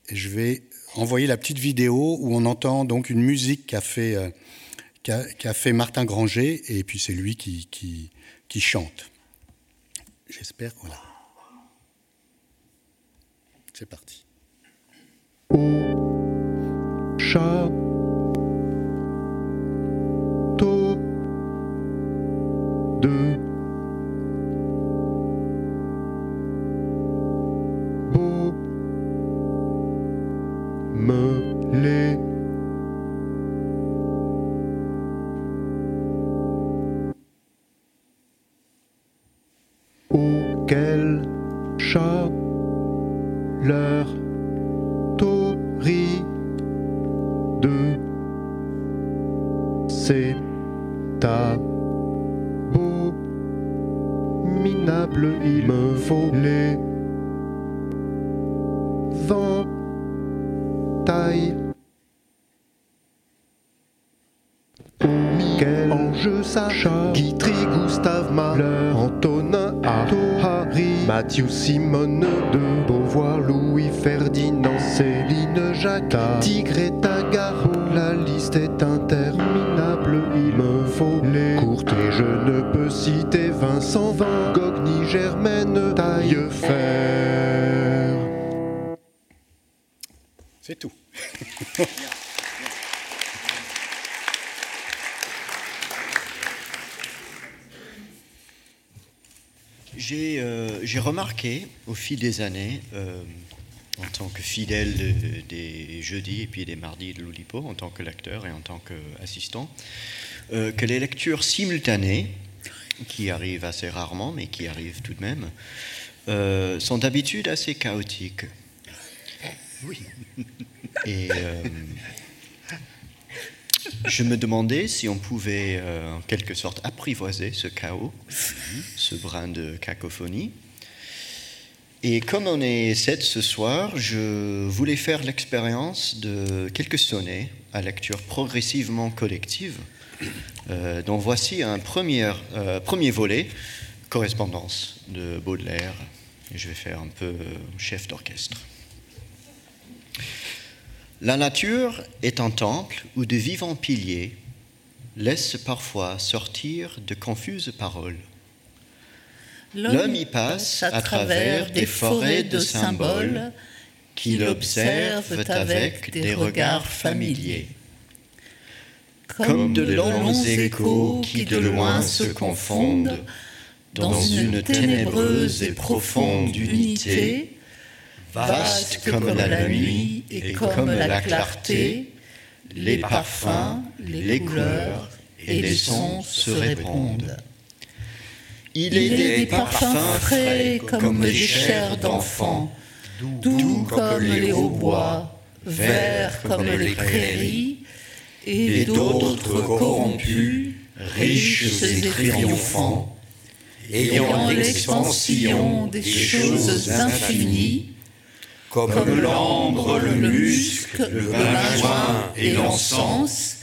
Et je vais envoyer la petite vidéo où on entend donc une musique qu'a fait, euh, fait Martin Granger, et puis c'est lui qui, qui, qui chante. J'espère, voilà. C'est parti. Chat. Deux. Simone de Beauvoir, Louis Ferdinand, Céline Jacques, Tigretta Garbo. La liste est interminable, il me faut les courtes et je ne peux citer Vincent Van Gogh ni Germaine Taillefer. C'est tout. Euh, j'ai remarqué au fil des années, euh, en tant que fidèle des jeudis et puis des mardis de l'Oulipo, en tant que lecteur et en tant qu'assistant, euh, que les lectures simultanées, qui arrivent assez rarement, mais qui arrivent tout de même, sont d'habitude assez chaotiques. Oui. Et je me demandais si on pouvait en quelque sorte apprivoiser ce chaos, ce brin de cacophonie, et comme on est sept ce soir, je voulais faire l'expérience de quelques sonnets à lecture progressivement collective, euh, dont voici un premier, euh, premier volet, correspondance de Baudelaire. Et je vais faire un peu chef d'orchestre. La nature est un temple où de vivants piliers laissent parfois sortir de confuses paroles. L'homme y passe à travers des forêts de symboles qu'il observe avec des regards familiers. Comme de longs échos qui de loin se confondent dans une ténébreuse et profonde unité, vaste comme la nuit et comme la clarté, les parfums, les couleurs et les sons se répondent. Il est des parfums frais comme des chairs d'enfants, doux comme les hautbois, verts comme les prairies, et d'autres corrompus, riches et triomphants, ayant l'expansion des choses infinies, comme l'ambre, le musc, le benjoin et l'encens,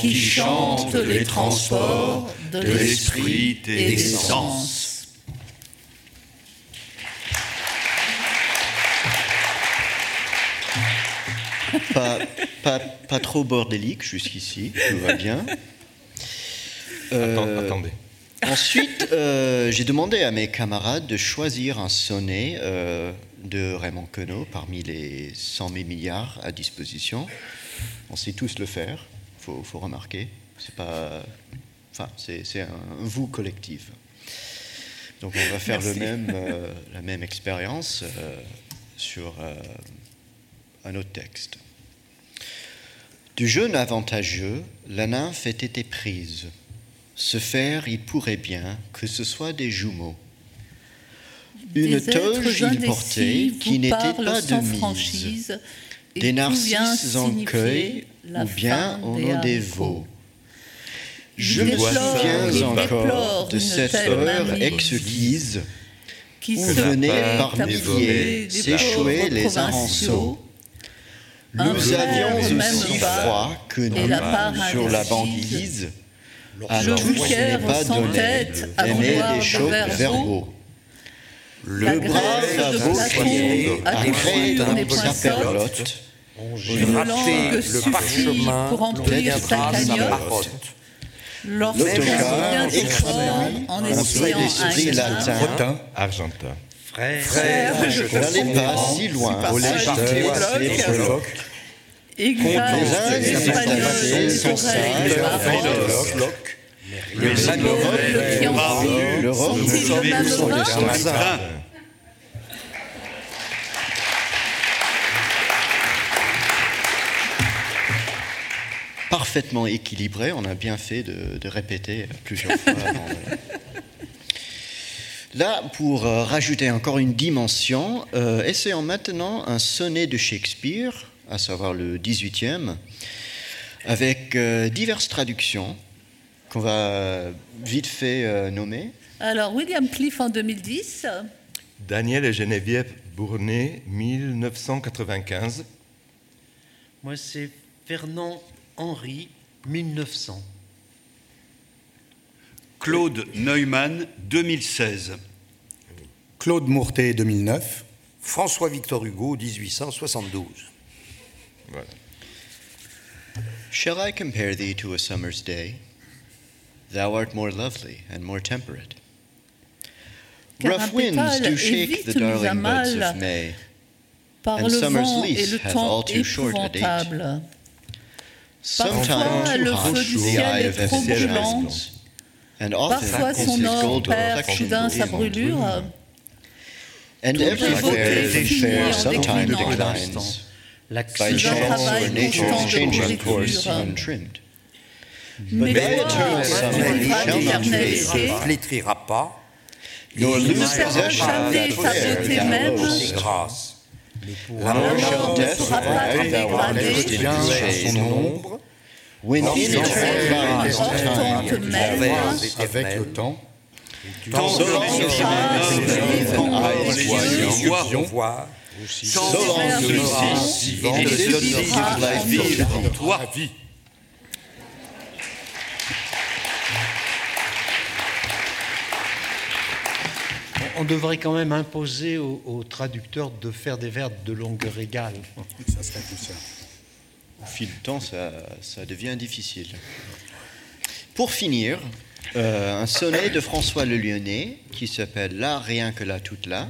qui chante les transports de l'esprit et des sens. Pas, pas, pas, trop bordélique jusqu'ici, tout va bien. Euh, attendez. Ensuite, euh, j'ai demandé à mes camarades de choisir un sonnet euh, de Raymond Queneau parmi les 100 000 milliards à disposition. On sait tous le faire faut, faut remarquer. C'est pas, enfin, c'est un vous collectif. Donc on va faire le même, euh, la même expérience euh, sur euh, un autre texte. Du jeune avantageux, la nymphe ait été prise. Se faire, il pourrait bien que ce soit des jumeaux. Une toge il portait qui n'était pas de mise. Des narcisses en cueil ou bien au nom des veaux. Je me souviens encore de cette heure exquise où venaient par milliers s'échouer les aranceaux. Nous avions aussi froid que nous sur la banquise. N'ai pas donné d'aimer des chocs verbaux. Le brave avoué a créé sa perlotte j'ai raté le parchemin pour remplir sa cagnotte. Vient extrême en essayant un latin argentin. Frère, frère je n'allais pas si loin. Au. Exact, le le parfaitement équilibré. On a bien fait de, répéter plusieurs fois. Là, pour euh, rajouter encore une dimension, euh, essayons maintenant un sonnet de Shakespeare, à savoir le 18e, avec euh, diverses traductions qu'on va vite fait nommer. Alors, William Cliff en 2010. Daniel et Geneviève Bournet, 1995. Moi, c'est Fernand Henri, 1900. Claude Neumann, 2016. Claude Mourtet, 2009. François Victor Hugo, 1872. Voilà. Shall I compare thee to a summer's day? Thou art more lovely and more temperate. Rough winds do shake the darling buds of May, and summer's lease hath all too short a date. Parfois, le feu du ciel est trop brûlant. Parfois, son or perd soudain sa brûlure. And everywhere the fair sometimes declines. By L'accent C'est un chance or nature's changing course untrimmed. Mais toi, ne flétrira pas. Et il ne of jamais thou même. grâces. La mort ne pourra pas bien son ombre, When que même, Avec le temps, Tant que les as yeux you humains live, ont eyes les wide yeux On devrait quand même imposer aux, aux traducteurs de faire des vers de longueur égale. ça serait plus simple. Au fil du temps, ça, ça devient difficile. Pour finir, euh, un sonnet de François Le Lyonnais qui s'appelle Là, rien que là, toute là,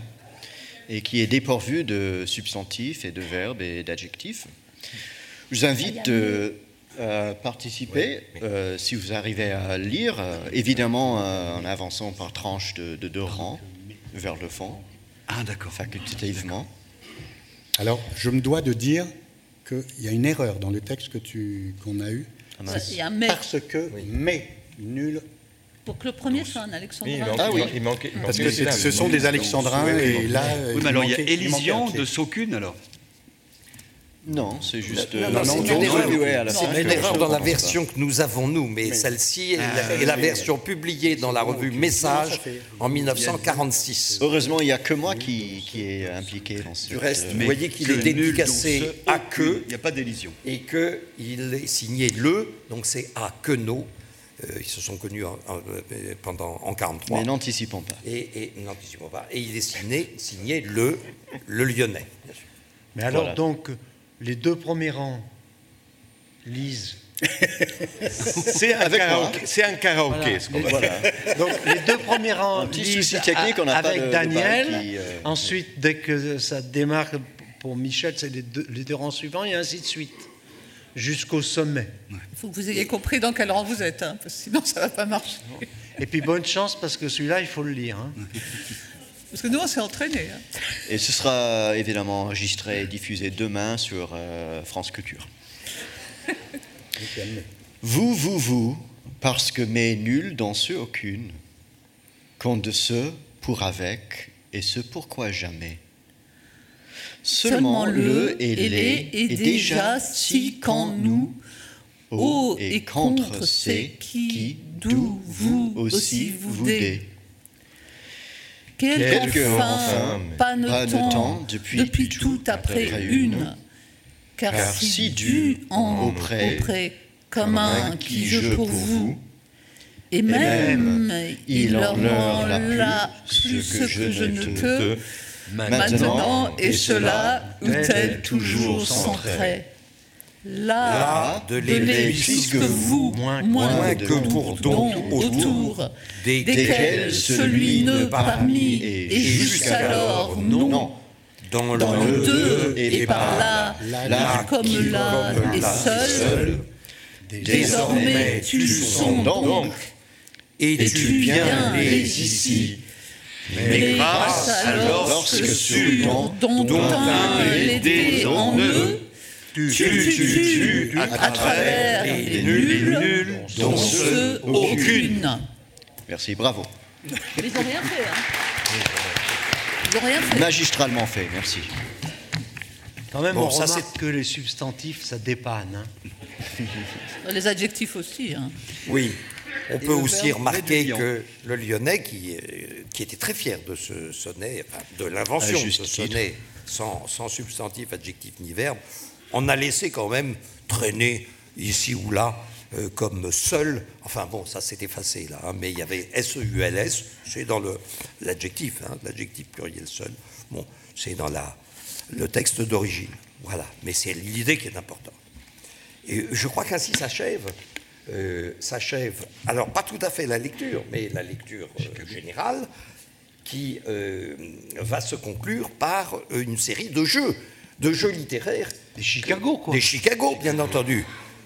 et qui est dépourvu de substantifs et de verbes et d'adjectifs. Je vous invite euh, à participer, euh, si vous arrivez à lire, euh, évidemment euh, en avançant par tranches de, de deux rangs vers le fond, Ah, d'accord. facultativement. Alors, je me dois de dire qu'il y a une erreur dans le texte que tu qu'on a eu. il y a mais. Parce que mais nul. Pour que le premier soit un Oui, il alexandrin. manque- Ah oui. il manquait- il Parce manquait que c'est- syllabe. ce sont des alexandrins et là. Oui, mais alors il y a pied. de Saukune alors. Non, c'est juste Non, euh, non, c'est une erreur. dans la version que nous avons, nous, mais celle-ci est, la- version publiée dans la revue Message en 1946. Heureusement, il n'y a que moi qui, est impliqué dans ce. Du reste, vous voyez qu'il est dédicacé à que Il n'y a pas d'élision. et qu'il est signé le, donc c'est à Queneau. Euh, ils se sont connus en, en- euh, pendant, en 43. Mais n'anticipons pas. Et, n'anticipons pas. Et il est signé, signé le, le Lyonnais. Mais alors, donc, les deux premiers rangs lisent. C'est un un karaoké, Voilà. Voilà. Donc, les deux premiers rangs Un petit lisent souci technique, on pas avec de Daniel. qui, euh, Ensuite, dès que ça démarre pour Michel, c'est les deux, les deux rangs suivants, et ainsi de suite, jusqu'au sommet. Il faut que vous ayez compris dans quel rang vous êtes, hein, parce que sinon ça ne va pas marcher. Et puis, bonne chance, parce que celui-là, il faut le lire. hein. Parce que nous, on s'est entraînés. hein. Et ce sera évidemment enregistré et diffusé demain sur euh, France Culture. Vous, vous, vous, parce que mais nul dans ce aucune, compte de ce pour avec et ce pourquoi jamais. Seulement le et les est déjà si quand nous, ô et contre c'est qui, d'où vous aussi vous dé. Quelque Quelque enfin, enfin, pas de pas temps, temps, depuis, depuis tout tout après après une, une, car, car si dû en auprès, auprès, comme un qui je pour vous, et même, même il leur rend là plus ce que je ne peux, maintenant et cela où tel toujours sans trait. Là, de de l'est puisque vous, moins- moins, que que pour dont autour, Des- desquels celui ne parmi, et jusqu'alors non, dans, dans le le deux, et par là, là, là comme là, et seul, désormais tu sont donc, et tu viens les ici. Mais grâce à lorsque sûr dont un l'été en eux, tu tues à travers les nuls, dont ceux aucune. Merci, bravo. Mais ils n'ont rien fait, hein Ils n'ont rien fait. Magistralement fait, merci. Quand même, Bon, on ça, remarque que les substantifs, ça dépanne. hein. Les adjectifs aussi, hein. Oui. On peut aussi remarquer que le Lyonnais, qui, euh, qui était très fier de ce sonnet, enfin, de l'invention de ce sonnet, sans, sans substantif, adjectif ni verbe, on a laissé quand même traîner ici ou là euh, comme seul. Enfin bon, ça s'est effacé là, hein, mais il y avait S-E-U-L-S, c'est dans l'adjectif, hein, l'adjectif pluriel seul. C'est dans le texte d'origine. Voilà, mais c'est l'idée qui est importante. Et je crois qu'ainsi s'achève, euh, s'achève, alors pas tout à fait la lecture, mais la lecture euh, générale, qui euh, va se conclure par une série de jeux, de jeux littéraires. Des Chicago, quoi. Des Chicago, bien entendu.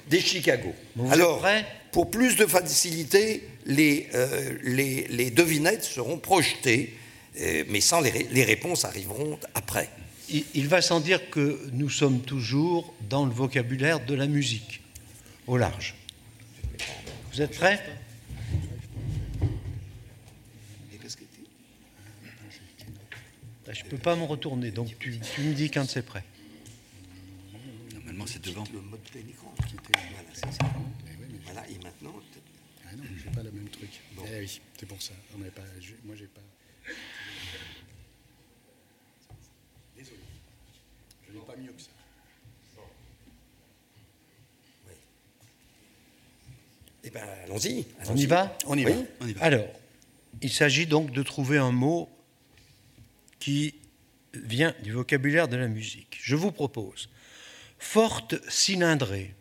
Des Chicago. Vous alors, pour plus de facilité, les, euh, les, les devinettes seront projetées Euh, mais sans les, les réponses arriveront après. Il, il va sans dire que nous sommes toujours dans le vocabulaire de la musique, au large. Vous êtes prêts Ben, Je ne peux pas me retourner, donc tu, tu me dis quand c'est prêt. Normalement, c'est devant. Le mode plein écran. Voilà, c'est ça. Voilà, et maintenant, Ah non, j'ai pas le même truc. Eh oui, c'est pour ça. On pas, je- moi, j'ai pas. Désolé. Je n'ai pas mieux que ça. eh ben, allons-y. On allons-y. y va On y Oui. va. On y va. Alors, il s'agit donc de trouver un mot qui vient du vocabulaire de la musique. Je vous propose forte cylindrée,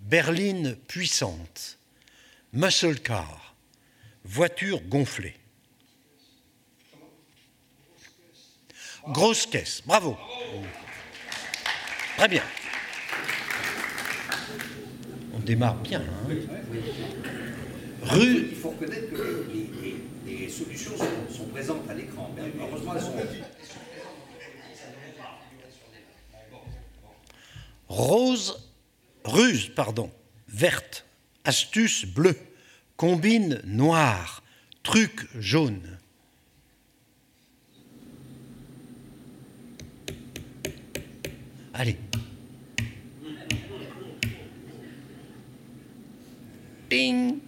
berline puissante, muscle car, voiture gonflée. Grosse caisse, bravo. Très bien. On démarre bien. hein. Rue, Il faut reconnaître que les, les- les solutions sont, sont présentes à l'écran. Heureusement, elles sont. Rose, ruse, pardon, verte, astuce bleue, combine noir, truc jaune. Allez. Ding.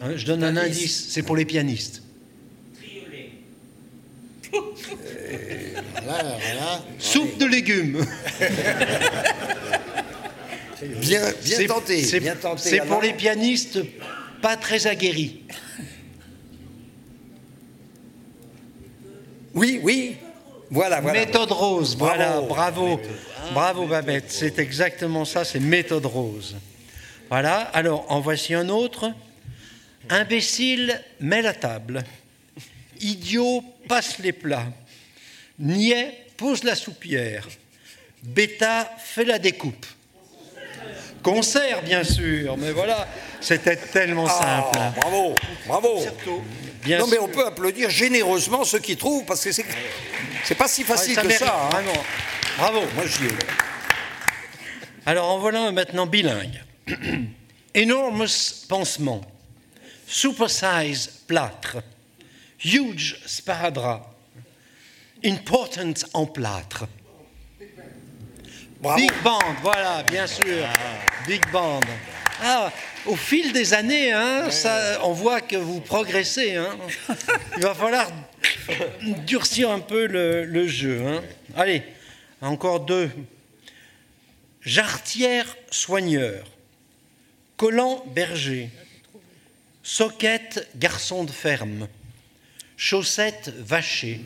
Hein, Je donne un indice, c'est pour les pianistes. Voilà, voilà. Soupe de légumes. Bien, tenté. C'est bien tenté, c'est pour les pianistes pas très aguerris. Oui, oui. Voilà, voilà. méthode rose, voilà, Bravo. bravo. Bravo Babette, c'est exactement ça, c'est méthode rose. Voilà, alors en voici un autre. Imbécile, met la table. Idiot, passe les plats. Niais, pose la soupière. Bêta, fait la découpe. Concert, bien sûr, mais voilà, c'était tellement simple. Ah, bravo, bravo. Bien non, mais on peut applaudir généreusement ceux qui trouvent, parce que c'est pas si facile Ouais, que mérite, ça. hein. vraiment. Bravo. Moi, j'y ai. Alors en voilà un maintenant bilingue. Enormous pansement. Supersize plâtre. Huge sparadrap. Important en plâtre. Bravo. Big band, voilà, bien sûr. Big band. Ah, au fil des années, hein, ça, on voit que vous progressez. hein. Il va falloir durcir un peu le, le jeu. hein. Allez, encore deux. Jarretière soigneur. Collant berger. Soquette garçon de ferme. Chaussette vachée.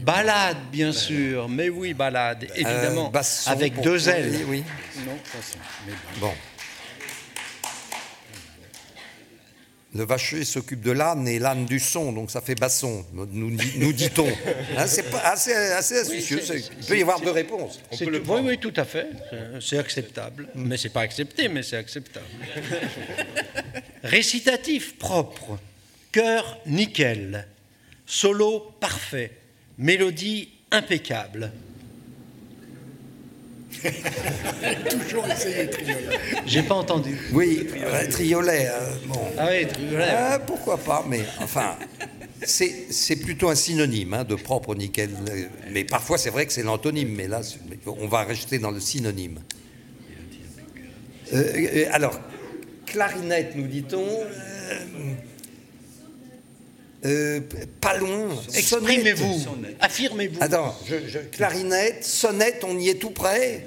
Balade, bien sûr, mais oui, balade, évidemment, Euh, basson avec deux ailes. Oui, oui. Non, façon. Mais bon. Bon. Le vacher s'occupe de l'âne et l'âne du son, donc ça fait basson, nous, dit- nous dit-on. Hein, c'est pas assez, assez astucieux. il peut y avoir deux réponses. Oui, oui, tout à fait. C'est- C'est acceptable. Mais c'est pas accepté, mais c'est acceptable. Récitatif propre. Cœur nickel. Solo parfait. Mélodie impeccable. Toujours essayer de trioler. J'ai pas entendu. Oui, euh, triolet, euh, bon. Ah oui, triolet. Ah, pourquoi pas, mais enfin, c'est c'est plutôt un synonyme hein, de propre nickel. euh, Mais parfois, c'est vrai que c'est l'antonyme, mais là, on va rester dans le synonyme. Euh, euh, alors, clarinette, nous dit-on. Euh, pas loin. Exprimez-vous. Affirmez-vous. Attends, je- je- clarinette, sonnette, on y est tout près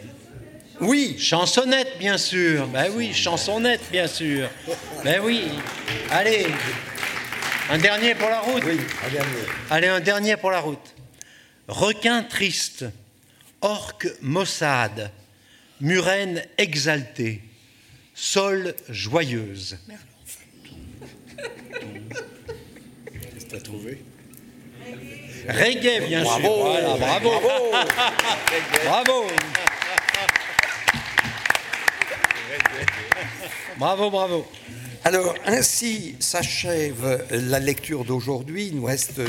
Oui. Chansonnette, bien sûr. Ben oui, chansonnette, bien sûr. Ben oui. Allez. Un dernier pour la route. Oui, un dernier. Allez, un dernier pour la route. Requin triste, orque maussade, murène exaltée, sol joyeuse. que tu as trouvé? Reggae, bien Bravo, sûr. Voilà, bravo. bravo. Bravo. Bravo, bravo. Alors, ainsi s'achève la lecture d'aujourd'hui. Il nous reste,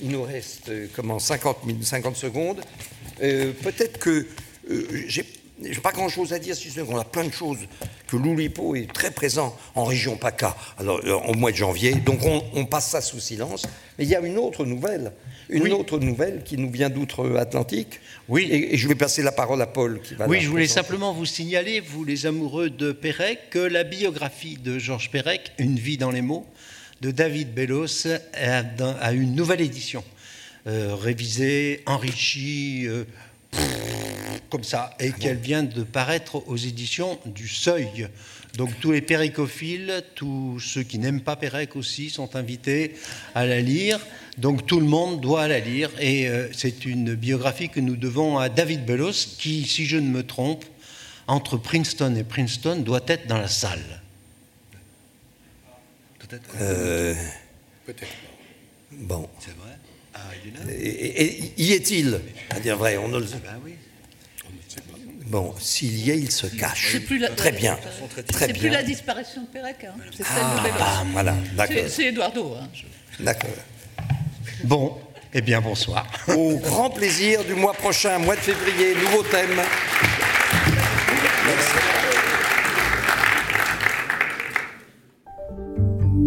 il nous reste comment, 50, minutes, 50 secondes. Euh, Peut-être que euh, j'ai j'ai pas grand-chose à dire, si ce n'est qu'on a plein de choses, que l'Oulipo est très présent en région PACA alors, euh, au mois de janvier, donc on, on passe ça sous silence. Mais il y a une autre nouvelle, une Oui. autre nouvelle qui nous vient d'outre-Atlantique. Oui. Et, et je vais passer la parole à Paul qui va Oui, je voulais simplement vous signaler, vous les amoureux de Pérec, que la biographie de Georges Pérec, Une vie dans les mots, de David Bellos, a une nouvelle édition, euh, révisée, enrichie, euh, comme ça, et qu'elle vient de paraître aux éditions du Seuil. Donc tous les péricophiles, tous ceux qui n'aiment pas Pérec aussi, sont invités à la lire. Donc tout le monde doit la lire, et euh, c'est une biographie que nous devons à David Bellos, qui, si je ne me trompe, entre Princeton et Princeton, doit être dans la salle. Euh, Peut-être. bon. C'est vrai Et, y est-il? À dire vrai, on ne le Ben oui. Bon, s'il y est, il se cache. C'est plus la- Très bien. C'est plus la disparition de Pérec, hein. c'est celle Ah, bah, voilà, d'accord. C'est- Eduardo. hein. D'accord. Bon, eh bien bonsoir. Au grand plaisir du mois prochain, mois de février, nouveau thème.